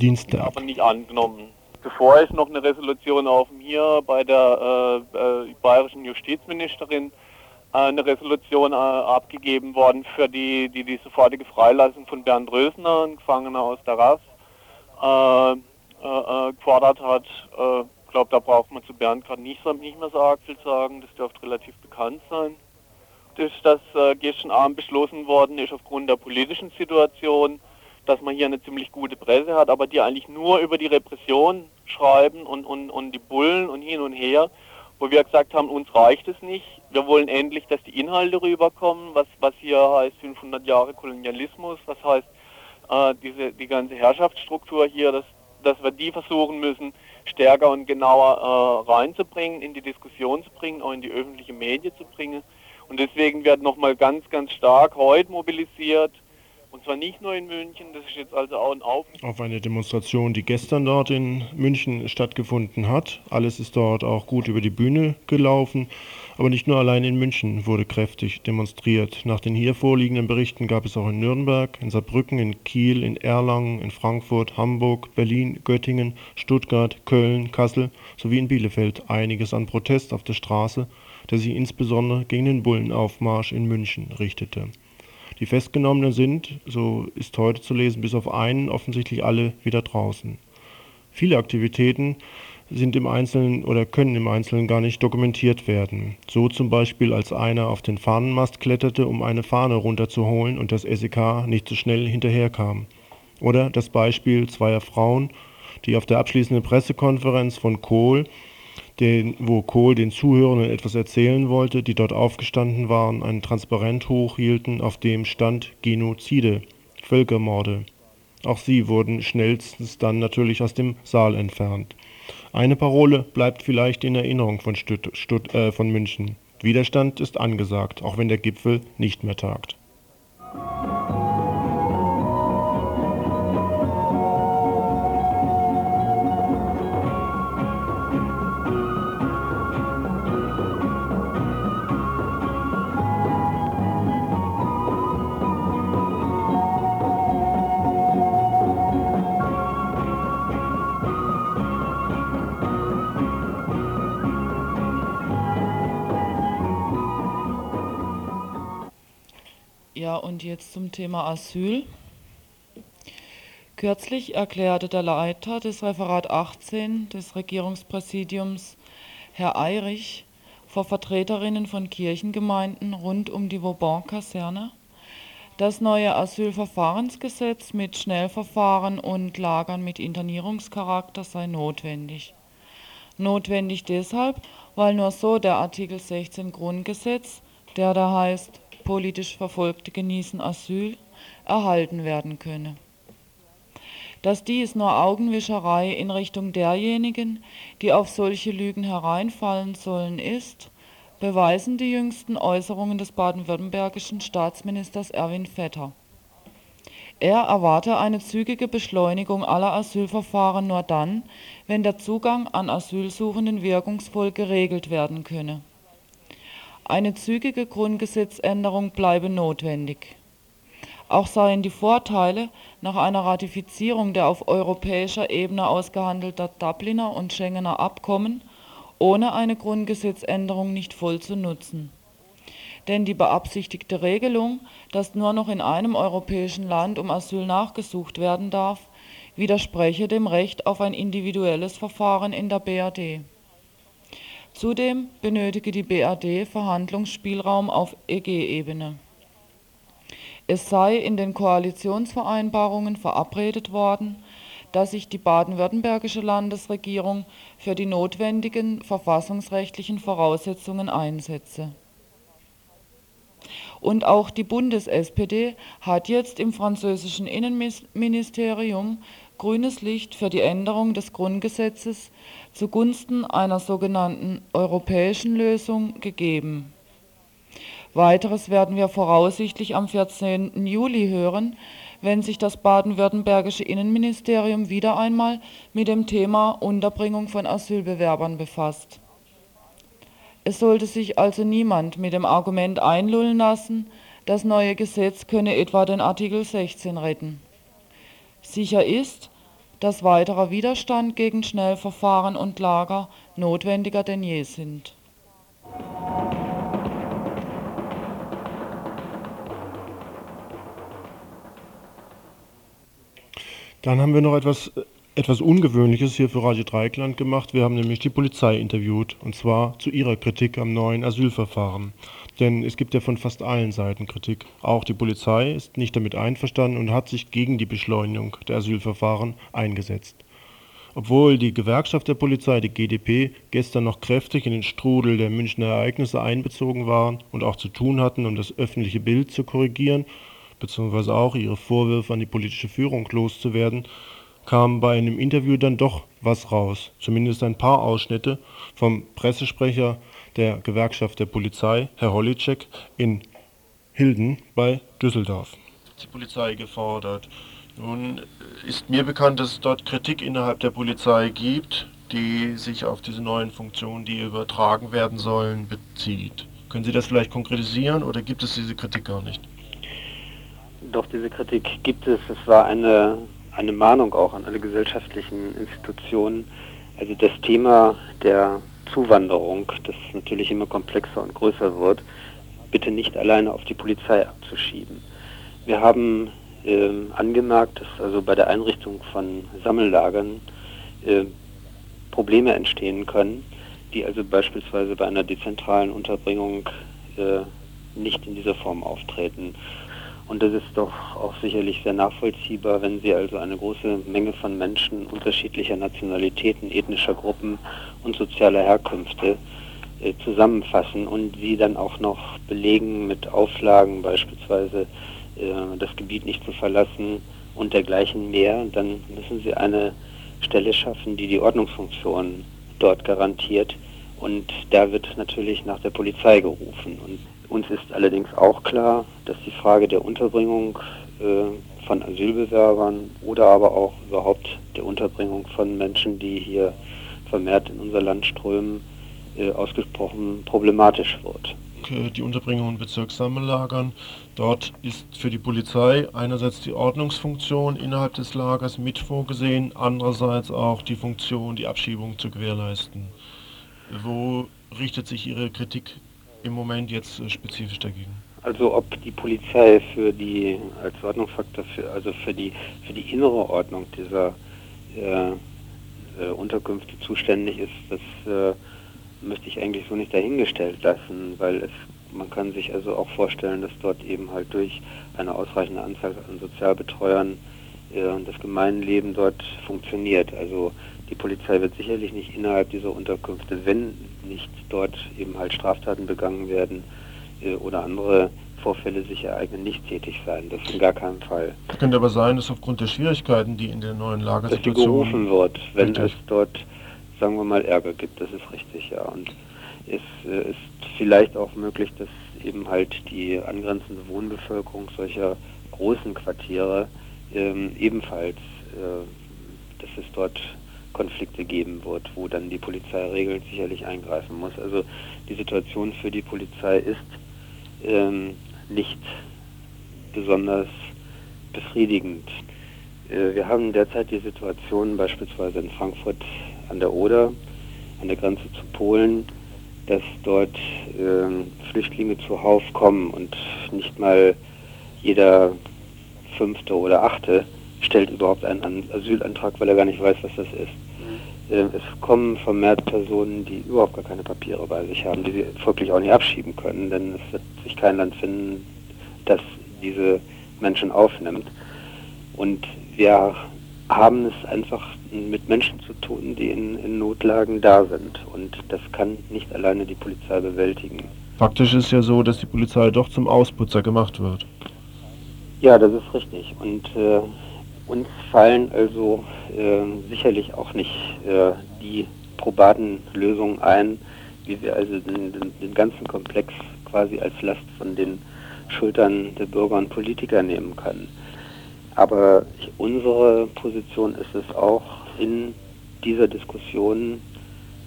Dienste ab. Nicht angenommen. Bevor ist noch eine Resolution auf hier bei der äh, äh, bayerischen Justizministerin äh, eine Resolution äh, abgegeben worden für die, die, die sofortige Freilassung von Bernd Rösner, ein Gefangener aus der RAF, äh, äh, gefordert hat. Ich glaube, da braucht man zu Bernd gerade nicht, nicht mehr so arg viel sagen, das dürfte relativ bekannt sein praktisch, dass äh, gestern Abend beschlossen worden ist aufgrund der politischen Situation, dass man hier eine ziemlich gute Presse hat, aber die eigentlich nur über die Repression schreiben und, und, und die Bullen und hin und her, wo wir gesagt haben, uns reicht es nicht. Wir wollen endlich, dass die Inhalte rüberkommen, was, was hier heißt 500 Jahre Kolonialismus, was heißt äh, diese, die ganze Herrschaftsstruktur hier, dass, dass wir die versuchen müssen, stärker und genauer äh, reinzubringen, in die Diskussion zu bringen, auch in die öffentliche Medien zu bringen. Und deswegen wird nochmal ganz, ganz stark heute mobilisiert. Und zwar nicht nur in München, das ist jetzt also auch ein Auf. Auf eine Demonstration, die gestern dort in München stattgefunden hat. Alles ist dort auch gut über die Bühne gelaufen. Aber nicht nur allein in München wurde kräftig demonstriert. Nach den hier vorliegenden Berichten gab es auch in Nürnberg, in Saarbrücken, in Kiel, in Erlangen, in Frankfurt, Hamburg, Berlin, Göttingen, Stuttgart, Köln, Kassel sowie in Bielefeld einiges an Protest auf der Straße der sich insbesondere gegen den Bullenaufmarsch in München richtete. Die Festgenommenen sind, so ist heute zu lesen, bis auf einen offensichtlich alle wieder draußen. Viele Aktivitäten sind im Einzelnen oder können im Einzelnen gar nicht dokumentiert werden. So zum Beispiel, als einer auf den Fahnenmast kletterte, um eine Fahne runterzuholen und das SEK nicht so schnell hinterherkam. Oder das Beispiel zweier Frauen, die auf der abschließenden Pressekonferenz von Kohl den, wo Kohl den Zuhörenden etwas erzählen wollte, die dort aufgestanden waren, ein Transparent hochhielten, auf dem stand Genozide, Völkermorde. Auch sie wurden schnellstens dann natürlich aus dem Saal entfernt. Eine Parole bleibt vielleicht in Erinnerung von, Stutt, Stutt, äh, von München. Widerstand ist angesagt, auch wenn der Gipfel nicht mehr tagt. Und jetzt zum Thema Asyl. Kürzlich erklärte der Leiter des Referat 18 des Regierungspräsidiums, Herr Eirich, vor Vertreterinnen von Kirchengemeinden rund um die Vauban-Kaserne, das neue Asylverfahrensgesetz mit Schnellverfahren und Lagern mit Internierungscharakter sei notwendig. Notwendig deshalb, weil nur so der Artikel 16 Grundgesetz, der da heißt, politisch Verfolgte genießen Asyl, erhalten werden könne. Dass dies nur Augenwischerei in Richtung derjenigen, die auf solche Lügen hereinfallen sollen, ist, beweisen die jüngsten Äußerungen des baden-württembergischen Staatsministers Erwin Vetter. Er erwarte eine zügige Beschleunigung aller Asylverfahren nur dann, wenn der Zugang an Asylsuchenden wirkungsvoll geregelt werden könne. Eine zügige Grundgesetzänderung bleibe notwendig. Auch seien die Vorteile nach einer Ratifizierung der auf europäischer Ebene ausgehandelter Dubliner und Schengener Abkommen ohne eine Grundgesetzänderung nicht voll zu nutzen. Denn die beabsichtigte Regelung, dass nur noch in einem europäischen Land um Asyl nachgesucht werden darf, widerspreche dem Recht auf ein individuelles Verfahren in der BRD. Zudem benötige die BRD Verhandlungsspielraum auf EG-Ebene. Es sei in den Koalitionsvereinbarungen verabredet worden, dass sich die baden-württembergische Landesregierung für die notwendigen verfassungsrechtlichen Voraussetzungen einsetze. Und auch die Bundes-SPD hat jetzt im französischen Innenministerium grünes Licht für die Änderung des Grundgesetzes zugunsten einer sogenannten europäischen Lösung gegeben. Weiteres werden wir voraussichtlich am 14. Juli hören, wenn sich das baden-württembergische Innenministerium wieder einmal mit dem Thema Unterbringung von Asylbewerbern befasst. Es sollte sich also niemand mit dem Argument einlullen lassen, das neue Gesetz könne etwa den Artikel 16 retten. Sicher ist, dass weiterer Widerstand gegen Schnellverfahren und Lager notwendiger denn je sind. Dann haben wir noch etwas, etwas Ungewöhnliches hier für Radio Dreikland gemacht. Wir haben nämlich die Polizei interviewt und zwar zu ihrer Kritik am neuen Asylverfahren. Denn es gibt ja von fast allen Seiten Kritik. Auch die Polizei ist nicht damit einverstanden und hat sich gegen die Beschleunigung der Asylverfahren eingesetzt. Obwohl die Gewerkschaft der Polizei, die GdP, gestern noch kräftig in den Strudel der Münchner Ereignisse einbezogen waren und auch zu tun hatten, um das öffentliche Bild zu korrigieren, beziehungsweise auch ihre Vorwürfe an die politische Führung loszuwerden, kam bei einem Interview dann doch was raus, zumindest ein paar Ausschnitte vom Pressesprecher der Gewerkschaft der Polizei, Herr Holitschek, in Hilden bei Düsseldorf. Die Polizei gefordert. Nun ist mir bekannt, dass es dort Kritik innerhalb der Polizei gibt, die sich auf diese neuen Funktionen, die übertragen werden sollen, bezieht. Können Sie das vielleicht konkretisieren oder gibt es diese Kritik gar nicht? Doch, diese Kritik gibt es. Es war eine, eine Mahnung auch an alle gesellschaftlichen Institutionen. Also das Thema der Zuwanderung, das natürlich immer komplexer und größer wird, bitte nicht alleine auf die Polizei abzuschieben. Wir haben äh, angemerkt, dass also bei der Einrichtung von Sammellagern äh, Probleme entstehen können, die also beispielsweise bei einer dezentralen Unterbringung äh, nicht in dieser Form auftreten. Und das ist doch auch sicherlich sehr nachvollziehbar, wenn Sie also eine große Menge von Menschen unterschiedlicher Nationalitäten, ethnischer Gruppen und sozialer Herkünfte äh, zusammenfassen und sie dann auch noch belegen mit Auflagen, beispielsweise äh, das Gebiet nicht zu verlassen und dergleichen mehr, dann müssen Sie eine Stelle schaffen, die die Ordnungsfunktion dort garantiert. Und da wird natürlich nach der Polizei gerufen. Und uns ist allerdings auch klar, dass die Frage der Unterbringung äh, von Asylbewerbern oder aber auch überhaupt der Unterbringung von Menschen, die hier vermehrt in unser Land strömen, äh, ausgesprochen problematisch wird. Die Unterbringung in Bezirkssammellagern. Dort ist für die Polizei einerseits die Ordnungsfunktion innerhalb des Lagers mit vorgesehen, andererseits auch die Funktion, die Abschiebung zu gewährleisten. Wo richtet sich Ihre Kritik im Moment jetzt äh, spezifisch dagegen? Also ob die Polizei für die als Ordnungsfaktor für also für die für die innere Ordnung dieser äh, äh, Unterkünfte zuständig ist, das äh, möchte ich eigentlich so nicht dahingestellt lassen, weil es man kann sich also auch vorstellen, dass dort eben halt durch eine ausreichende Anzahl an Sozialbetreuern äh, das Gemeinleben dort funktioniert. Also die Polizei wird sicherlich nicht innerhalb dieser Unterkünfte, wenn nicht dort eben halt Straftaten begangen werden äh, oder andere Vorfälle sich ereignen, nicht tätig sein. Das in gar keinem Fall. Es könnte aber sein, dass aufgrund der Schwierigkeiten, die in der neuen. Dass die gerufen wird, wenn richtig. es dort, sagen wir mal, Ärger gibt. Das ist richtig, ja. Und es äh, ist vielleicht auch möglich, dass eben halt die angrenzende Wohnbevölkerung solcher großen Quartiere ähm, ebenfalls, äh, dass es dort Konflikte geben wird, wo dann die Polizei regelt sicherlich eingreifen muss. Also die Situation für die Polizei ist ähm, nicht besonders befriedigend. Äh, wir haben derzeit die Situation beispielsweise in Frankfurt an der Oder, an der Grenze zu Polen, dass dort äh, Flüchtlinge zuhauf kommen und nicht mal jeder fünfte oder achte stellt überhaupt einen Asylantrag, weil er gar nicht weiß, was das ist. Mhm. Äh, es kommen vermehrt Personen, die überhaupt gar keine Papiere bei sich haben, die sie folglich auch nicht abschieben können, denn es wird sich kein Land finden, das diese Menschen aufnimmt. Und wir haben es einfach mit Menschen zu tun, die in, in, Notlagen da sind. Und das kann nicht alleine die Polizei bewältigen. Faktisch ist ja so, dass die Polizei doch zum Ausputzer gemacht wird. Ja, das ist richtig. Und äh, uns fallen also äh, sicherlich auch nicht äh, die probaten Lösungen ein, wie wir also den, den, den ganzen Komplex quasi als Last von den Schultern der Bürger und Politiker nehmen können. Aber unsere Position ist es auch, in dieser Diskussion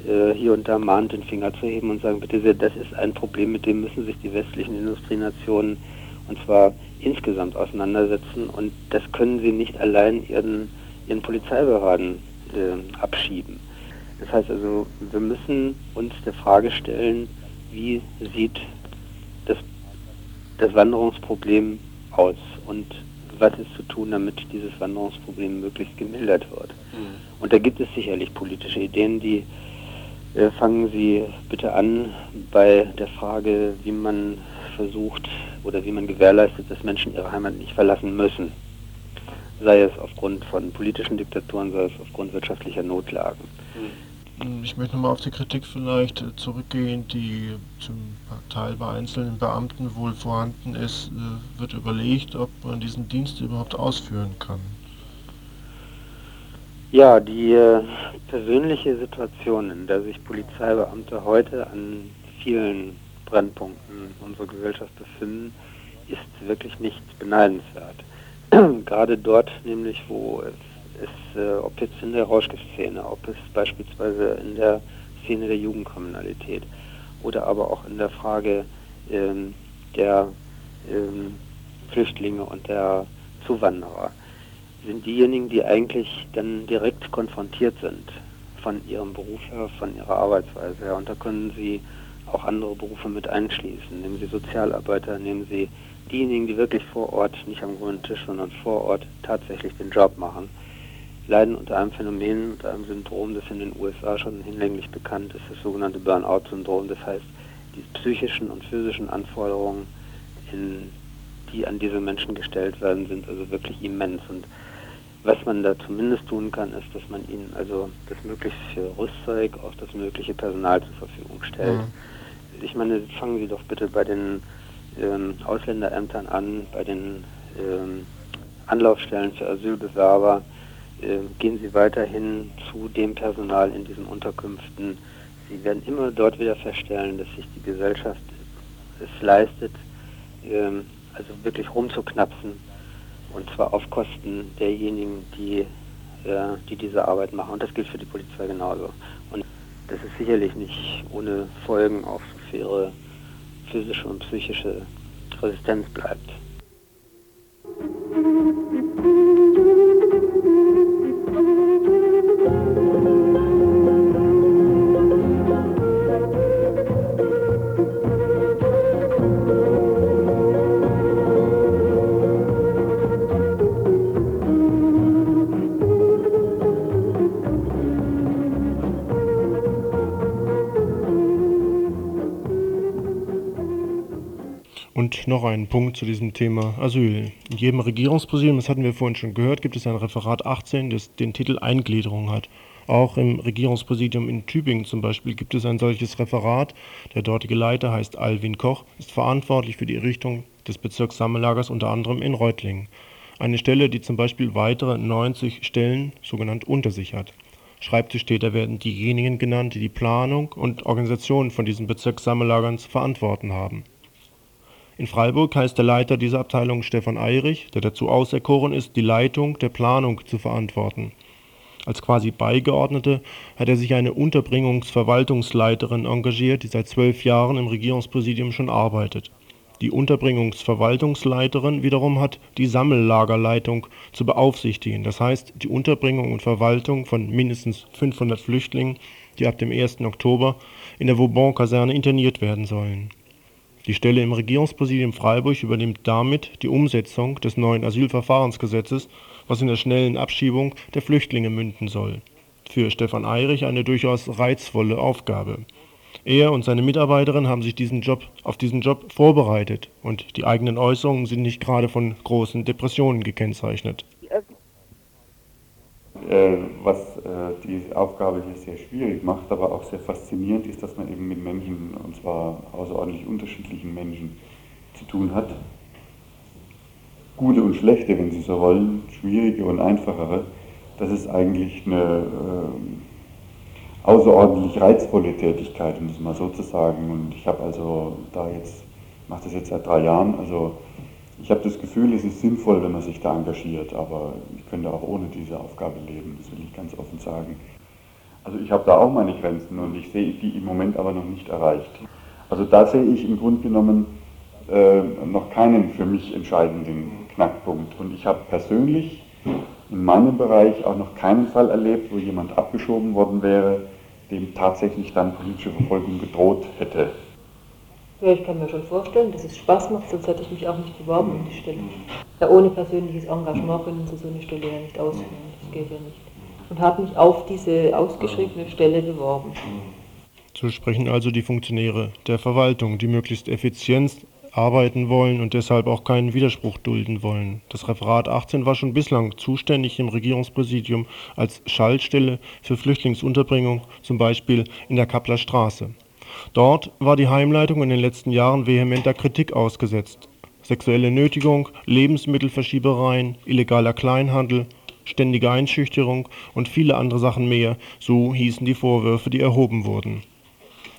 äh, hier und da mahnt den Finger zu heben und sagen, bitte sehr, das ist ein Problem, mit dem müssen sich die westlichen Industrienationen und zwar insgesamt auseinandersetzen und das können sie nicht allein ihren, ihren Polizeibehörden äh, abschieben. Das heißt also, wir müssen uns der Frage stellen, wie sieht das, das Wanderungsproblem aus und was ist zu tun, damit dieses Wanderungsproblem möglichst gemildert wird. Mhm. Und da gibt es sicherlich politische Ideen, die äh, fangen Sie bitte an bei der Frage, wie man versucht oder wie man gewährleistet, dass Menschen ihre Heimat nicht verlassen müssen. Sei es aufgrund von politischen Diktaturen, sei es aufgrund wirtschaftlicher Notlagen. Mhm. Ich möchte nochmal auf die Kritik vielleicht zurückgehen, die zum Teil bei einzelnen Beamten wohl vorhanden ist. Äh, wird überlegt, ob man diesen Dienst überhaupt ausführen kann. Ja, die äh, persönliche Situation, in der sich Polizeibeamte heute an vielen Brennpunkten unserer Gesellschaft befinden, ist wirklich nicht beneidenswert. Gerade dort nämlich, wo es ist, äh, ob jetzt in der Rauschgiftszene, ob es beispielsweise in der Szene der Jugendkriminalität oder aber auch in der Frage ähm, der ähm, Flüchtlinge und der Zuwanderer, sind diejenigen, die eigentlich dann direkt konfrontiert sind von ihrem Beruf her, von ihrer Arbeitsweise her. Und da können sie auch andere Berufe mit einschließen. Nehmen Sie Sozialarbeiter, nehmen Sie diejenigen, die wirklich vor Ort, nicht am grünen Tisch, sondern vor Ort tatsächlich den Job machen leiden unter einem Phänomen, unter einem Syndrom, das in den USA schon hinlänglich bekannt ist, das sogenannte Burnout-Syndrom. Das heißt, die psychischen und physischen Anforderungen, in, die an diese Menschen gestellt werden, sind also wirklich immens. Und was man da zumindest tun kann, ist, dass man ihnen also das mögliche Rüstzeug, auch das mögliche Personal zur Verfügung stellt. Mhm. Ich meine, fangen Sie doch bitte bei den ähm, Ausländerämtern an, bei den ähm, Anlaufstellen für Asylbewerber, äh, gehen Sie weiterhin zu dem Personal in diesen Unterkünften. Sie werden immer dort wieder feststellen, dass sich die Gesellschaft es leistet, ähm, also wirklich rumzuknapsen und zwar auf Kosten derjenigen, die, äh, die diese Arbeit machen. Und das gilt für die Polizei genauso. Und das ist sicherlich nicht ohne Folgen auf so faire physische und psychische Resistenz bleibt. Punkt zu diesem Thema Asyl. In jedem Regierungspräsidium, das hatten wir vorhin schon gehört, gibt es ein Referat 18, das den Titel Eingliederung hat. Auch im Regierungspräsidium in Tübingen zum Beispiel gibt es ein solches Referat. Der dortige Leiter heißt Alwin Koch, ist verantwortlich für die Errichtung des Bezirkssammelagers unter anderem in Reutlingen. Eine Stelle, die zum Beispiel weitere 90 Stellen, sogenannt unter sich hat. Schreibtischtäter werden diejenigen genannt, die die Planung und Organisation von diesen Bezirkssammellagern zu verantworten haben. In Freiburg heißt der Leiter dieser Abteilung Stefan Eirich, der dazu auserkoren ist, die Leitung der Planung zu verantworten. Als quasi Beigeordnete hat er sich eine Unterbringungsverwaltungsleiterin engagiert, die seit zwölf Jahren im Regierungspräsidium schon arbeitet. Die Unterbringungsverwaltungsleiterin wiederum hat die Sammellagerleitung zu beaufsichtigen, das heißt die Unterbringung und Verwaltung von mindestens 500 Flüchtlingen, die ab dem 1. Oktober in der Vauban-Kaserne interniert werden sollen die Stelle im Regierungspräsidium Freiburg übernimmt damit die Umsetzung des neuen Asylverfahrensgesetzes, was in der schnellen Abschiebung der Flüchtlinge münden soll. Für Stefan Eirich eine durchaus reizvolle Aufgabe. Er und seine Mitarbeiterin haben sich diesen Job auf diesen Job vorbereitet und die eigenen Äußerungen sind nicht gerade von großen Depressionen gekennzeichnet. Äh, was äh, die Aufgabe hier sehr schwierig macht, aber auch sehr faszinierend ist, dass man eben mit Menschen, und zwar außerordentlich unterschiedlichen Menschen, zu tun hat. Gute und schlechte, wenn Sie so wollen, schwierige und einfachere. Das ist eigentlich eine äh, außerordentlich reizvolle Tätigkeit, um es mal so zu sagen. Und ich habe also da jetzt, mache das jetzt seit drei Jahren, also ich habe das Gefühl, es ist sinnvoll, wenn man sich da engagiert, aber ich könnte auch ohne diese Aufgabe leben, das will ich ganz offen sagen. Also ich habe da auch meine Grenzen und ich sehe die im Moment aber noch nicht erreicht. Also da sehe ich im Grunde genommen äh, noch keinen für mich entscheidenden Knackpunkt. Und ich habe persönlich in meinem Bereich auch noch keinen Fall erlebt, wo jemand abgeschoben worden wäre, dem tatsächlich dann politische Verfolgung gedroht hätte. Ja, ich kann mir schon vorstellen, dass es Spaß macht, sonst hätte ich mich auch nicht beworben um die Stelle. Ja, ohne persönliches Engagement können Sie so eine Stelle ja nicht ausführen, das geht ja nicht. Und habe mich auf diese ausgeschriebene Stelle beworben. So sprechen also die Funktionäre der Verwaltung, die möglichst effizient arbeiten wollen und deshalb auch keinen Widerspruch dulden wollen. Das Referat 18 war schon bislang zuständig im Regierungspräsidium als Schaltstelle für Flüchtlingsunterbringung, zum Beispiel in der Kappler Straße. Dort war die Heimleitung in den letzten Jahren vehementer Kritik ausgesetzt. Sexuelle Nötigung, Lebensmittelverschiebereien, illegaler Kleinhandel, ständige Einschüchterung und viele andere Sachen mehr, so hießen die Vorwürfe, die erhoben wurden.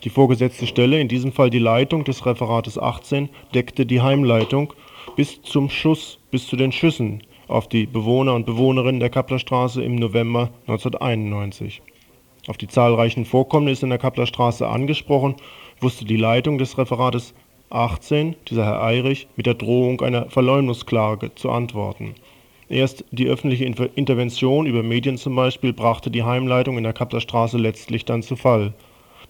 Die vorgesetzte Stelle, in diesem Fall die Leitung des Referates 18, deckte die Heimleitung bis zum Schuss, bis zu den Schüssen auf die Bewohner und Bewohnerinnen der Kapplerstraße im November 1991 auf die zahlreichen Vorkommnisse in der Kappler Straße angesprochen, wusste die Leitung des Referates 18, dieser Herr Eirich, mit der Drohung einer Verleumdungsklage zu antworten. Erst die öffentliche Intervention über Medien zum Beispiel brachte die Heimleitung in der Kappler Straße letztlich dann zu Fall.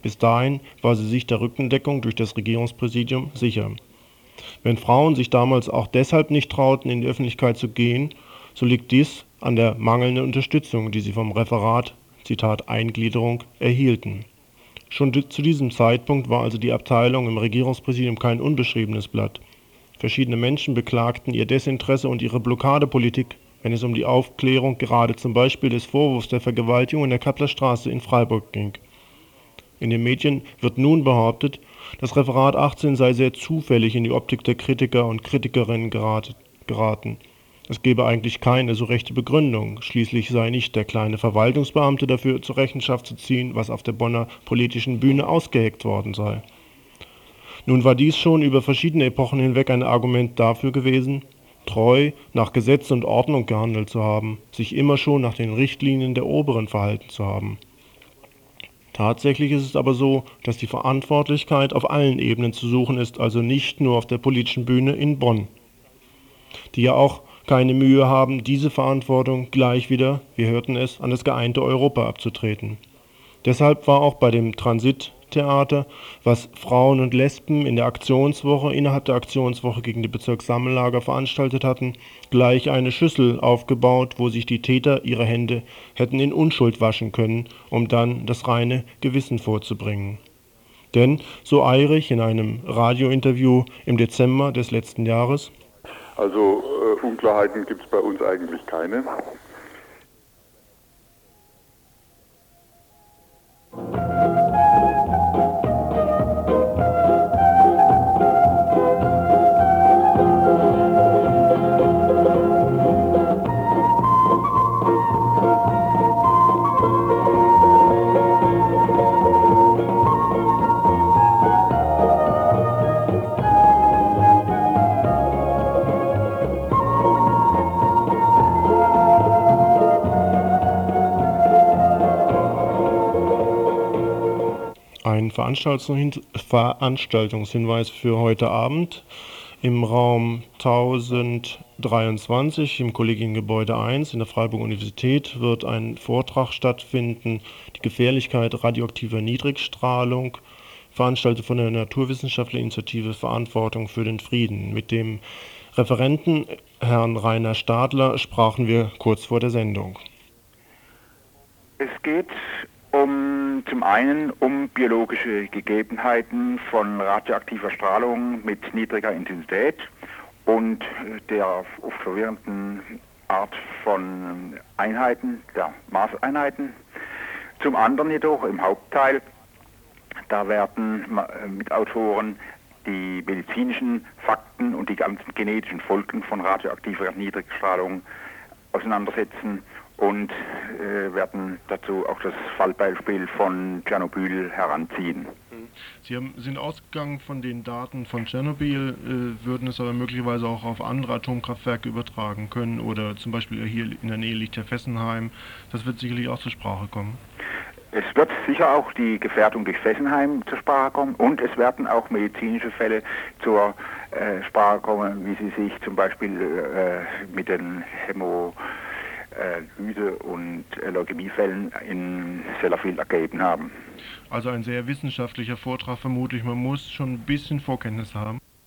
Bis dahin war sie sich der Rückendeckung durch das Regierungspräsidium sicher. Wenn Frauen sich damals auch deshalb nicht trauten, in die Öffentlichkeit zu gehen, so liegt dies an der mangelnden Unterstützung, die sie vom Referat Eingliederung erhielten. Schon zu diesem Zeitpunkt war also die Abteilung im Regierungspräsidium kein unbeschriebenes Blatt. Verschiedene Menschen beklagten ihr Desinteresse und ihre Blockadepolitik, wenn es um die Aufklärung gerade zum Beispiel des Vorwurfs der Vergewaltigung in der Kapplerstraße in Freiburg ging. In den Medien wird nun behauptet, das Referat 18 sei sehr zufällig in die Optik der Kritiker und Kritikerinnen geraten. Es gebe eigentlich keine so rechte Begründung. Schließlich sei nicht der kleine Verwaltungsbeamte dafür zur Rechenschaft zu ziehen, was auf der Bonner politischen Bühne ausgeheckt worden sei. Nun war dies schon über verschiedene Epochen hinweg ein Argument dafür gewesen, treu nach Gesetz und Ordnung gehandelt zu haben, sich immer schon nach den Richtlinien der Oberen verhalten zu haben. Tatsächlich ist es aber so, dass die Verantwortlichkeit auf allen Ebenen zu suchen ist, also nicht nur auf der politischen Bühne in Bonn, die ja auch keine Mühe haben, diese Verantwortung gleich wieder, wir hörten es, an das geeinte Europa abzutreten. Deshalb war auch bei dem Transittheater, was Frauen und Lesben in der Aktionswoche innerhalb der Aktionswoche gegen die Bezirkssammellager veranstaltet hatten, gleich eine Schüssel aufgebaut, wo sich die Täter ihre Hände hätten in Unschuld waschen können, um dann das reine Gewissen vorzubringen. Denn, so Eirich in einem Radiointerview im Dezember des letzten Jahres, also äh, Unklarheiten gibt es bei uns eigentlich keine. Musik Veranstaltungshinweis für heute Abend. Im Raum 1023 im Kollegiengebäude 1 in der Freiburger Universität wird ein Vortrag stattfinden, die Gefährlichkeit radioaktiver Niedrigstrahlung, veranstaltet von der Naturwissenschaftlichen Initiative Verantwortung für den Frieden. Mit dem Referenten Herrn Rainer Stadler sprachen wir kurz vor der Sendung. Es geht um zum einen um biologische Gegebenheiten von radioaktiver Strahlung mit niedriger Intensität und der oft verwirrenden Art von Einheiten, der Maßeinheiten. Zum anderen jedoch im Hauptteil, da werden mit Autoren die medizinischen Fakten und die ganzen genetischen Folgen von radioaktiver Niedrigstrahlung auseinandersetzen und äh, werden dazu auch das Fallbeispiel von Tschernobyl heranziehen. Sie haben, sind ausgegangen von den Daten von Tschernobyl, äh, würden es aber möglicherweise auch auf andere Atomkraftwerke übertragen können oder zum Beispiel hier in der Nähe liegt ja Fessenheim. Das wird sicherlich auch zur Sprache kommen. Es wird sicher auch die Gefährdung durch Fessenheim zur Sprache kommen und es werden auch medizinische Fälle zur äh, Sprache kommen, wie sie sich zum Beispiel äh, mit den Hämo äh, Lyse- und äh, Leukämiefällen in Sellafield ergeben haben. Also ein sehr wissenschaftlicher Vortrag vermutlich. Man muss schon ein bisschen Vorkenntnisse haben.